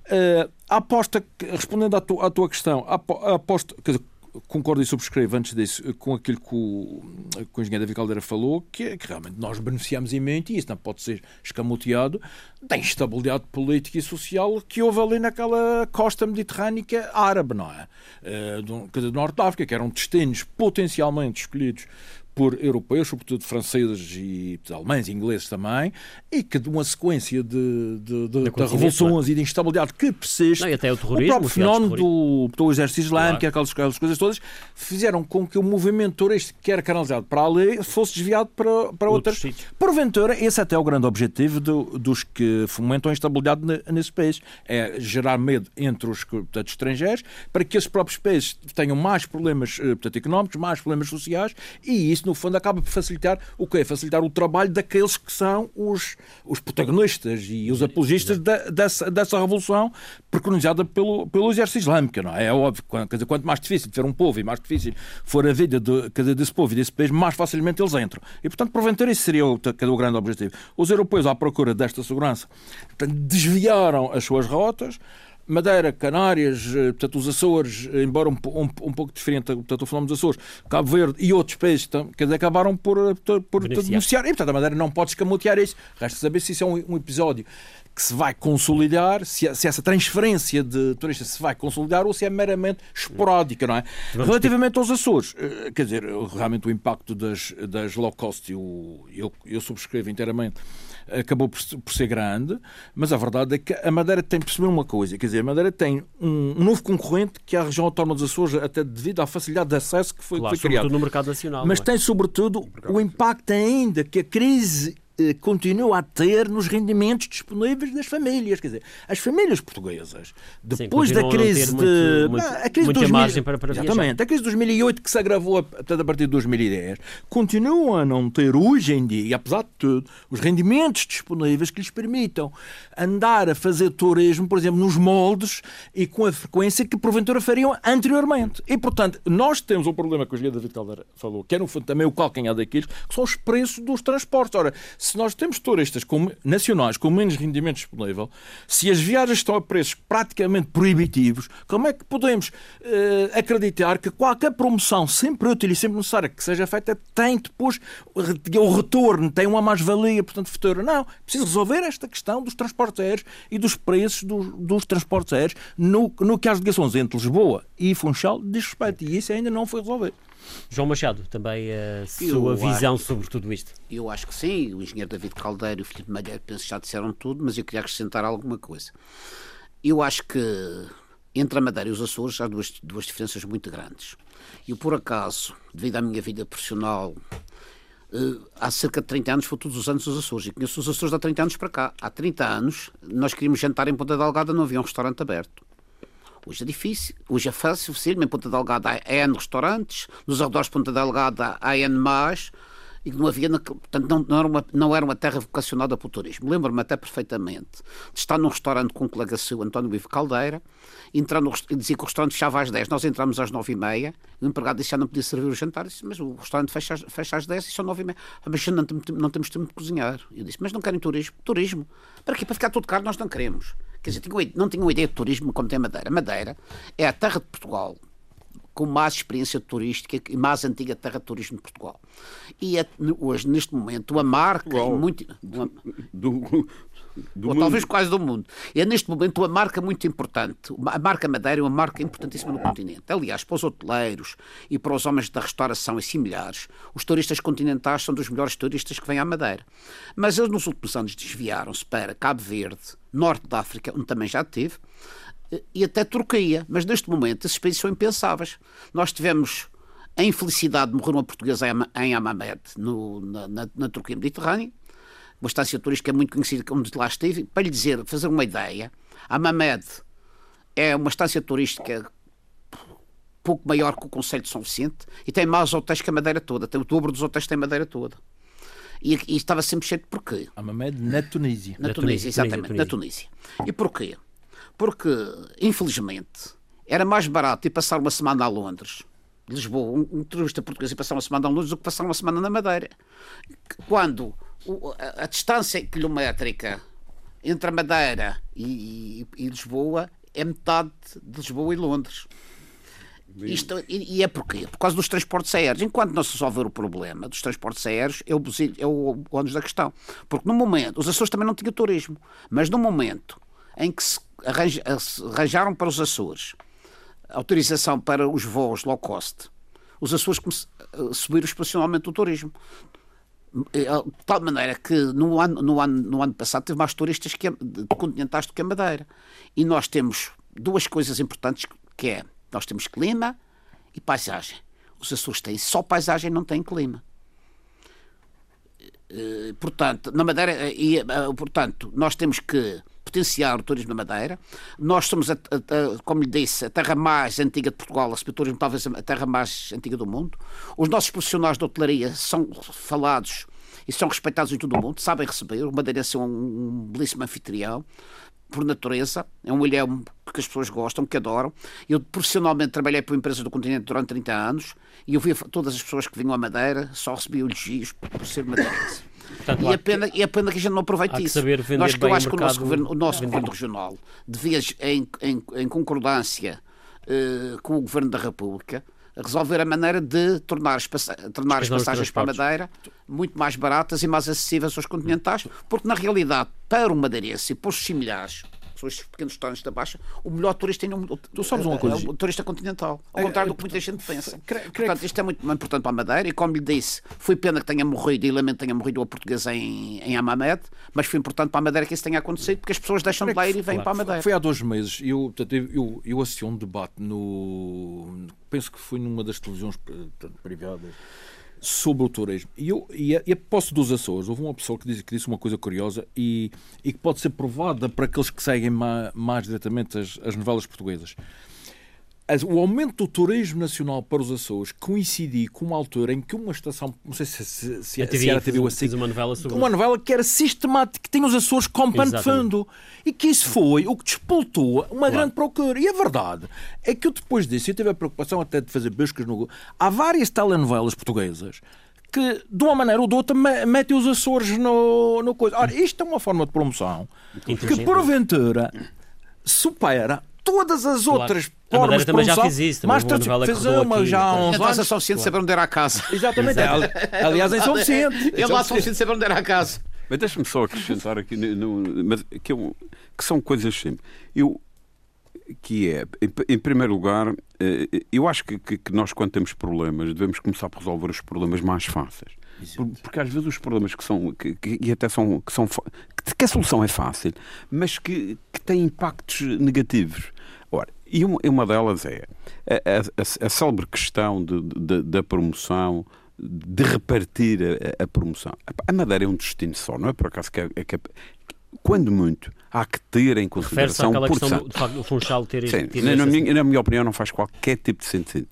Speaker 3: Uh, aposta, respondendo à, tu, à tua questão, aposta, quer dizer, concordo e subscrevo antes disso com aquilo que o, que o engenheiro David Caldeira falou, que é que realmente nós beneficiamos imenso e isso não pode ser escamoteado da instabilidade política e social que houve ali naquela costa mediterrânica árabe, não é? Uh, do, do Norte da África, que eram destinos potencialmente escolhidos por europeus, sobretudo franceses e alemães e ingleses também, e que de uma sequência de, de, de, de revoluções e de instabilidade que persiste,
Speaker 1: Não, e até o, terrorismo,
Speaker 3: o próprio fenómeno do, do exército islâmico, claro. aquelas, aquelas coisas todas, fizeram com que o movimento turístico que era canalizado para ali fosse desviado para, para outras. Sítios. Porventura, esse até é o grande objetivo do, dos que fomentam a instabilidade nesse país, é gerar medo entre os portanto, estrangeiros, para que esses próprios países tenham mais problemas eh, portanto, económicos, mais problemas sociais, e isso isso, no fundo, acaba por facilitar o quê? Facilitar o trabalho daqueles que são os, os protagonistas e os apologistas da, dessa, dessa revolução preconizada pelo, pelo exército islâmico, não é? É óbvio, quer dizer, quanto mais difícil de ter um povo e mais difícil for a vida de, dizer, desse povo e desse país, mais facilmente eles entram. E, portanto, porventura, isso seria o, quer o grande objetivo. Os europeus, à procura desta segurança, portanto, desviaram as suas rotas, Madeira, Canárias, eh, portanto, os Açores, eh, embora um, um, um pouco diferente, portanto, falamos dos Açores, Cabo Verde e outros países, então, quer dizer, acabaram por, eh, por, por denunciar. E, portanto, a Madeira não pode escamotear isso. Resta saber se isso é um, um episódio que se vai consolidar, se, se, essa transferência de turistas se vai consolidar ou se é meramente esporádica, não é? Relativamente aos Açores, quer dizer, realmente o impacto das, das low cost, eu, eu, eu subscrevo inteiramente acabou por, por, ser grande, mas a verdade é que a Madeira tem perceber uma coisa, quer dizer, a Madeira tem um, um novo concorrente que é a região autónoma dos Açores, até devido à facilidade de acesso que foi,
Speaker 1: claro,
Speaker 3: foi criado.
Speaker 1: no mercado nacional.
Speaker 3: Mas é? tem, sobretudo, o impacto ainda que a crise continua a ter nos rendimentos disponíveis das famílias. Quer dizer, as famílias portuguesas, depois Sim, da crise de.
Speaker 1: Muito, muito, a crise muita 2000, margem para, para
Speaker 3: Exatamente.
Speaker 1: Viajar.
Speaker 3: A crise de 2008, que se agravou até a partir de 2010, continuam a não ter hoje em dia, e apesar de tudo, os rendimentos disponíveis que lhes permitam andar a fazer turismo, por exemplo, nos moldes e com a frequência que porventura fariam anteriormente. E, portanto, nós temos um problema que o David Caldeira falou, que é no fundo também o calcanhar daquilo, que são os preços dos transportes. Ora, Se nós temos turistas com, nacionais com menos rendimento disponível, se as viagens estão a preços praticamente proibitivos, como é que podemos uh, acreditar que qualquer promoção sempre útil e sempre necessária que seja feita tem depois o retorno, tem uma mais-valia, portanto, futura? Não. Preciso resolver esta questão dos transportes aéreos e dos preços dos, dos transportes aéreos no, no que as ligações entre Lisboa e Funchal diz respeito. E isso ainda não foi resolvido.
Speaker 1: João Machado, também a sua visão acho, sobre tudo isto.
Speaker 2: Eu acho que sim. O engenheiro David Caldeiro e o Filipe Malheiro penso já disseram tudo, mas eu queria acrescentar alguma coisa. Eu acho que entre a Madeira e os Açores há duas, duas diferenças muito grandes. Eu, por acaso, devido à minha vida profissional, eh, há cerca de 30 anos, foi todos os anos os Açores. E conheço os Açores há 30 anos para cá. Há 30 anos, nós queríamos jantar em Ponta Delgada, não havia um restaurante aberto. Hoje é difícil, hoje é fácil, em Ponta Delgada há N restaurantes, nos arredores de Ponta Delgada há N mais, e que não havia, portanto, não, não, era uma, não era uma terra vocacionada para o turismo. Lembro-me até perfeitamente de estar num restaurante com um colega seu, António Ivo Caldeira, entrar no, e dizia que o restaurante fechava às 10, nós entramos às 9 e meia, o empregado disse que já não podia servir o jantar, disse, mas o restaurante fecha, fecha às 10 e são 9 e meia. Ah, mas não, não temos tempo de cozinhar. Eu disse, mas não querem turismo? Turismo. Para quê? Para ficar tudo caro nós não queremos. Quer dizer, não tinham ideia de turismo como tem Madeira. Madeira é a terra de Portugal com mais experiência turística e mais antiga terra de turismo de Portugal. E é, hoje, neste momento, a marca Uau. muito. Uma, do, do ou talvez quase do mundo. É neste momento uma marca muito importante. A marca Madeira é uma marca importantíssima no continente. Aliás, para os hoteleiros e para os homens da restauração e similares, os turistas continentais são dos melhores turistas que vêm à Madeira. Mas eles nos últimos anos desviaram-se para Cabo Verde, Norte da África, onde também já tive, e até Turquia. Mas neste momento esses países são impensáveis. Nós tivemos a infelicidade de morrer uma portuguesa em Amamed, no, na, na, na Turquia Mediterrânea, uma estância turística muito conhecida, onde lá estive, para lhe dizer, fazer uma ideia, Amamed é uma estância turística pouco maior que o Conselho de São Vicente e tem mais hotéis que a Madeira toda, tem o dobro dos hotéis que tem a Madeira toda. E, e estava sempre cheio de porquê?
Speaker 3: Amamed na Tunísia.
Speaker 2: Na, na Tunísia, Tunísia, exatamente, Tunísia. na Tunísia. E porquê? Porque, infelizmente, era mais barato ir passar uma semana a Londres, Lisboa, um, um turista português ir passar uma semana a Londres do que passar uma semana na Madeira. Quando a, a, distância quilométrica entre a Madeira e, e, e, Lisboa é metade de Lisboa e Londres. Isto, e, e, é porquê? Por causa dos transportes aéreos. Enquanto não se resolver o problema dos transportes aéreos, é o, é o, ônus da questão. Porque no momento, os Açores também não tinham turismo, mas no momento em que se arranjaram para os Açores autorização para os voos low cost, os Açores subiram exponencialmente o turismo. Eh, de tal maneira que no ano, no ano, no ano passado teve mais turistas que de continentais do que a Madeira. E nós temos duas coisas importantes que é, nós temos clima e paisagem. Os Açores têm só paisagem, não têm clima. Eh, portanto, na Madeira, e, eh, portanto, nós temos que potenciar o turismo na Madeira. Nós somos, a, a, como lhe disse, a terra mais antiga de Portugal, a turismo talvez a terra mais antiga do mundo. Os nossos profissionais de hotelaria são falados e são respeitados em todo o mundo, sabem receber. O madeirense é um, um belíssimo anfitrião por natureza, é um ilhéu que as pessoas gostam, que adoram. Eu profissionalmente trabalhei para empresas do continente durante 30 anos e eu via todas as pessoas que vinham à Madeira, só recebiam elogios por ser madeirense. Portanto, e, a pena, que, e a pena que a gente não aproveite isso. Nós que eu acho que o nosso governo, o nosso governo regional devia, em, em, em concordância uh, com o governo da República, resolver a maneira de tornar as, tornar as passagens para a Madeira muito mais baratas e mais acessíveis aos continentais, porque na realidade, para o madeirense e para os similares, os pequenos restaurantes da Baixa, o melhor turista é o, tu sabes uma coisa? É o turista continental. Ao é, contrário do que muita gente pensa. Portanto, isto é muito importante para a Madeira e, como lhe disse, foi pena que tenha morrido e lamento que tenha morrido a portuguesa em, em Amamed, mas foi importante para a Madeira que isso tenha acontecido porque as pessoas deixam de lá ir e vêm para a Madeira.
Speaker 3: Foi há dois meses, eu, eu, eu assisti a um debate no. Penso que foi numa das televisões privadas sobre o turismo. E, eu, e, a, e a posse dos Açores, houve uma pessoa que disse, que disse uma coisa curiosa e, e que pode ser provada para aqueles que seguem mais, mais diretamente as, as novelas portuguesas o aumento do turismo nacional para os Açores coincidiu com uma altura em que uma estação, não sei se, se, se,
Speaker 1: TV,
Speaker 3: se era
Speaker 1: TV ou assim, uma novela, sobre...
Speaker 3: uma novela que era sistemática, que tinha os Açores como pano de fundo. E que isso foi o que despoltou uma claro. grande procura. E a verdade é que eu depois disso, eu tive a preocupação até de fazer buscas no Há várias telenovelas portuguesas que, de uma maneira ou de outra, mete os Açores no, no coisa. Ora, isto é uma forma de promoção que, porventura, supera todas as claro. outras
Speaker 1: a Madeira também já fez isso.
Speaker 3: Mas tu fez uma já há uns
Speaker 2: anos. É São Vicente saber onde era a casa.
Speaker 3: Exatamente. Aliás, em São Vicente.
Speaker 2: Ele lá São Vicente saber onde era a casa.
Speaker 4: Mas deixa-me só acrescentar aqui, no, mas, que, eu, que são coisas simples. Eu, que é, em, em primeiro lugar, eh, eu acho que, que, que, nós, quando temos problemas, devemos começar por resolver os problemas mais fáceis. Porque às vezes os problemas que são, que, que até são, que são, que a solução é fácil, mas que, que têm impactos negativos. Ora, e uma, delas é a, a, a célebre questão de, de, da promoção, de repartir a, a, promoção. A Madeira é um destino só, não é por acaso que, é, é que quando muito, há que ter em consideração
Speaker 1: aquela questão do, de facto, do Funchal ter,
Speaker 4: Sim, ter na, na, minha, na minha opinião não faz qualquer tipo de sentido.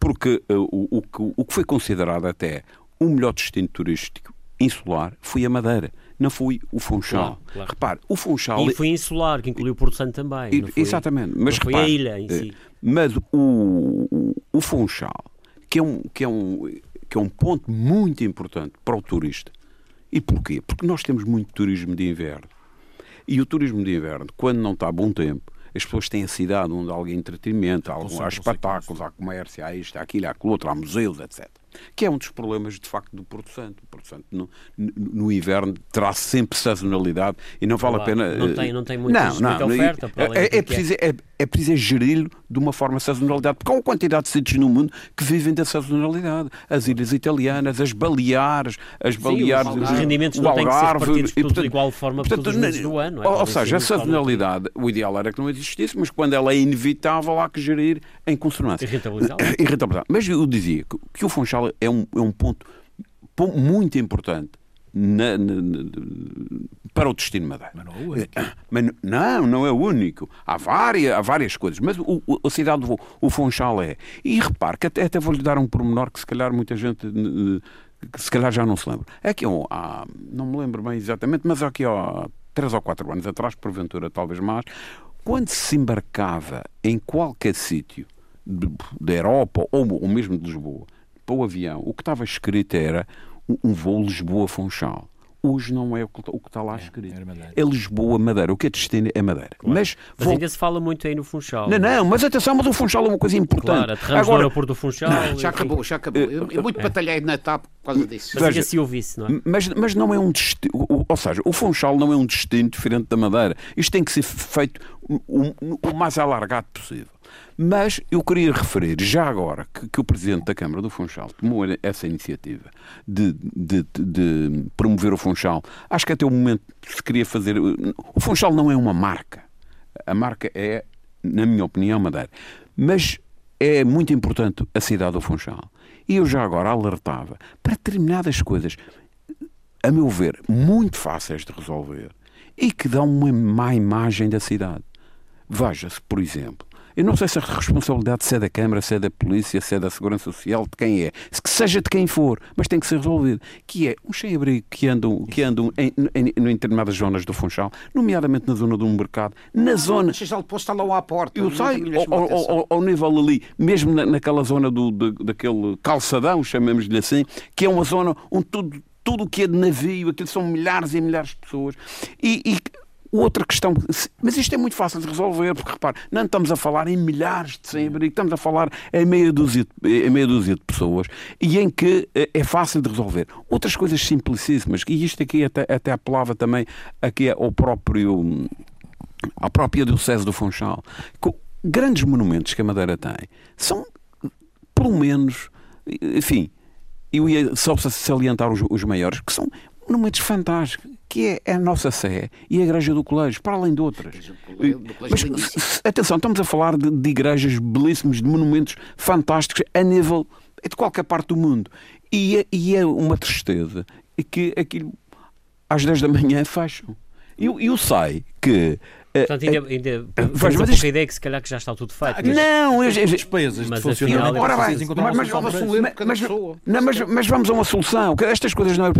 Speaker 4: Porque uh, o, o, o que foi considerado até o melhor destino turístico insular foi a Madeira não foi o Funchal. Claro, claro. Repare, o Funchal.
Speaker 1: E foi insular, que incluiu o Porto Santo também. E,
Speaker 4: foi, exatamente. Mas
Speaker 1: foi
Speaker 4: repare,
Speaker 1: a ilha em eh, si.
Speaker 4: Mas o, o, o Funchal, que é, um, que, é um, que é um ponto muito importante para o turista. E porquê? Porque nós temos muito turismo de inverno. E o turismo de inverno, quando não está bom tempo, as pessoas têm a cidade onde há algum entretenimento, há, algum, há espetáculos, há comércio, há isto, há aquilo, há aquilo outro, há museus, etc que é um dos problemas, de facto, do Porto Santo. O Porto Santo, no, no inverno, terá sempre sazonalidade e não vale
Speaker 1: claro,
Speaker 4: a pena...
Speaker 1: Não tem, não tem muita, não, não, oferta.
Speaker 4: Para é, é, é, preciso, é, é preciso geri-lo de uma forma sazonalidade, porque há uma quantidade de sítios no mundo que vivem da sazonalidade. As ilhas italianas, as Baleares, as Baleares...
Speaker 1: Sim, os, os rendimentos não têm que ser repartidos e, portanto, de igual forma portanto, todos os do ano.
Speaker 4: É? Ou, ou seja, a sazonalidade, o ideal era que não existisse, mas quando ela é inevitável há que gerir em consonância.
Speaker 1: E rentabilizar.
Speaker 4: Mas eu dizia que, que o Funchal é um, é um ponto muito importante na, na, para o destino Madeira.
Speaker 3: Mas não é o único.
Speaker 4: Mas, não, não é o único. Há várias, há várias coisas. Mas o, o, a cidade do o Funchal é. E repare que até, até vou-lhe dar um pormenor que se calhar muita gente que se calhar já não se lembra. É que há, não me lembro bem exatamente, mas aqui há três ou quatro anos atrás, porventura talvez mais, quando se embarcava em qualquer sítio da Europa ou, ou mesmo de Lisboa, para o avião, o que estava escrito era um voo Lisboa-Funchal. Hoje não é o que, está lá é, escrito. É, é Lisboa-Madeira. O que é destino é Madeira.
Speaker 1: Claro. Mas, mas vou... ainda se fala muito aí no Funchal.
Speaker 4: Não, não, mas atenção, mas o Funchal é uma coisa importante.
Speaker 1: Claro, aterramos Agora... no aeroporto do Funchal. Não,
Speaker 2: já acabou, já acabou. Eu, eu muito é. batalhei na TAP por causa disso.
Speaker 1: Mas Veja, se ouvisse, não é?
Speaker 4: Mas, mas não é um destino, ou seja, o Funchal não é um destino diferente da Madeira. Isto tem que ser feito o, o mais alargado possível. Mas eu queria referir, já agora, que, que o Presidente da Câmara do Funchal tomou essa iniciativa de, de, de, promover o Funchal. Acho que até o momento se queria fazer. O Funchal não é uma marca. A marca é, na minha opinião, Madeira. Mas é muito importante a cidade do Funchal. E eu já agora alertava para determinadas coisas, a meu ver, muito fáceis de resolver e que dão uma má imagem da cidade. Veja-se, por exemplo, eu não sei se a responsabilidade se é da Câmara, se é da Polícia, se é da Segurança Social, de quem é. Que seja de quem for, mas tem que ser resolvido. Que é um sem-abrigo que andam, que andam em, em, em, determinadas zonas do Funchal, nomeadamente na zona do mercado, na zona...
Speaker 2: Mas já está lá à porta.
Speaker 4: Eu sei, ao, ao, ao, nível ali, mesmo na, naquela zona do, de, daquele calçadão, chamemos-lhe assim, que é uma zona onde tudo tudo o que é de navio, aquilo são milhares e milhares de pessoas. E, e Outra questão, mas isto é muito fácil de resolver, porque repare, não estamos a falar em milhares de sem-abrigo, estamos a falar em meia, dúzia, em meia dúzia de pessoas e em que eh, é fácil de resolver. Outras coisas simplicíssimas, e isto aqui até, até apelava também aqui ao próprio, à própria Diocese do Funchal. Grandes monumentos que a Madeira tem são, pelo menos, enfim, eu ia só salientar os, os maiores, que são monumentos fantásticos que é a nossa Sé e a Igreja do Colégio, para além de outras. Mas, atenção, estamos a falar de, de igrejas belíssimas, de monumentos fantásticos a nível de qualquer parte do mundo. E é, e é uma tristeza que aquilo às 10 da manhã fecham. Eu, eu sei que
Speaker 1: Portanto, ainda, ainda mas, mas isto... a ideia que se calhar que já está tudo feito.
Speaker 4: Não, eu,
Speaker 3: eu, despesas
Speaker 1: mas de afinal,
Speaker 4: Ora bem, mas, mas, mas, mas, mas, vamos a uma solução. Estas coisas não,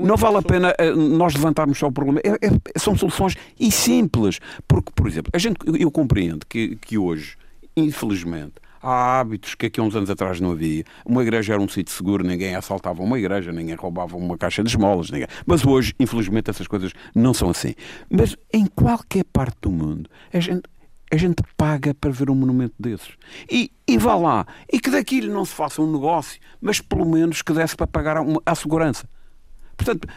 Speaker 4: não vale a pena eh, nós levantarmos só o problema. É, é, são soluções e simples. Porque, por exemplo, a gente, eu compreendo que, que hoje, infelizmente, há hábitos que aqui uns anos atrás não havia. Uma igreja era um sítio seguro, ninguém assaltava uma igreja, ninguém roubava uma caixa de esmolas. Ninguém... Mas hoje, infelizmente, essas coisas não são assim. Mas em qualquer parte do mundo, a gente, a gente paga para ver um monumento desses. E, e vá lá. E que daquilo não se faça um negócio, mas pelo menos que desse para pagar a, a segurança. Portanto,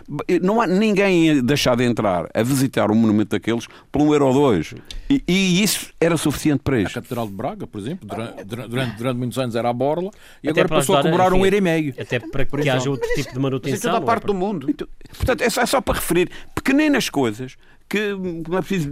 Speaker 4: não há ninguém deixar de entrar a visitar um monumento daqueles por um euro ou dois. E, e, isso era suficiente para isto.
Speaker 3: A Catedral de Braga, por exemplo, durante, durante, durante muitos anos era a borla e até agora passou a cobrar enfim, um euro e meio.
Speaker 1: Até para que haja outro tipo de manutenção.
Speaker 2: Mas é toda a parte do mundo. Então,
Speaker 4: portanto, é só, é só para referir pequeninas coisas que não é preciso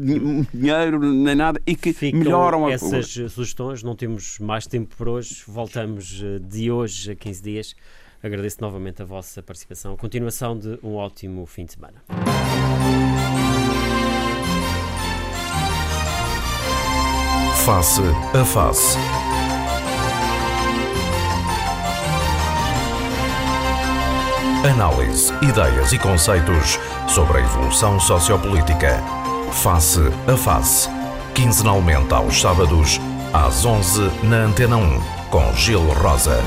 Speaker 4: dinheiro nem nada e que Ficam melhoram
Speaker 1: a essas sugestões. Não temos mais tempo por hoje. Voltamos eh, de hoje a 15 dias. Agradeço novamente a vossa participação. Continuação de um ótimo fim de semana.
Speaker 5: Face a Face. Análise, ideias e conceitos sobre a evolução sociopolítica. Face a Face. Quinzenalmente aos sábados, às 11 na Antena 1, com Gil Rosa.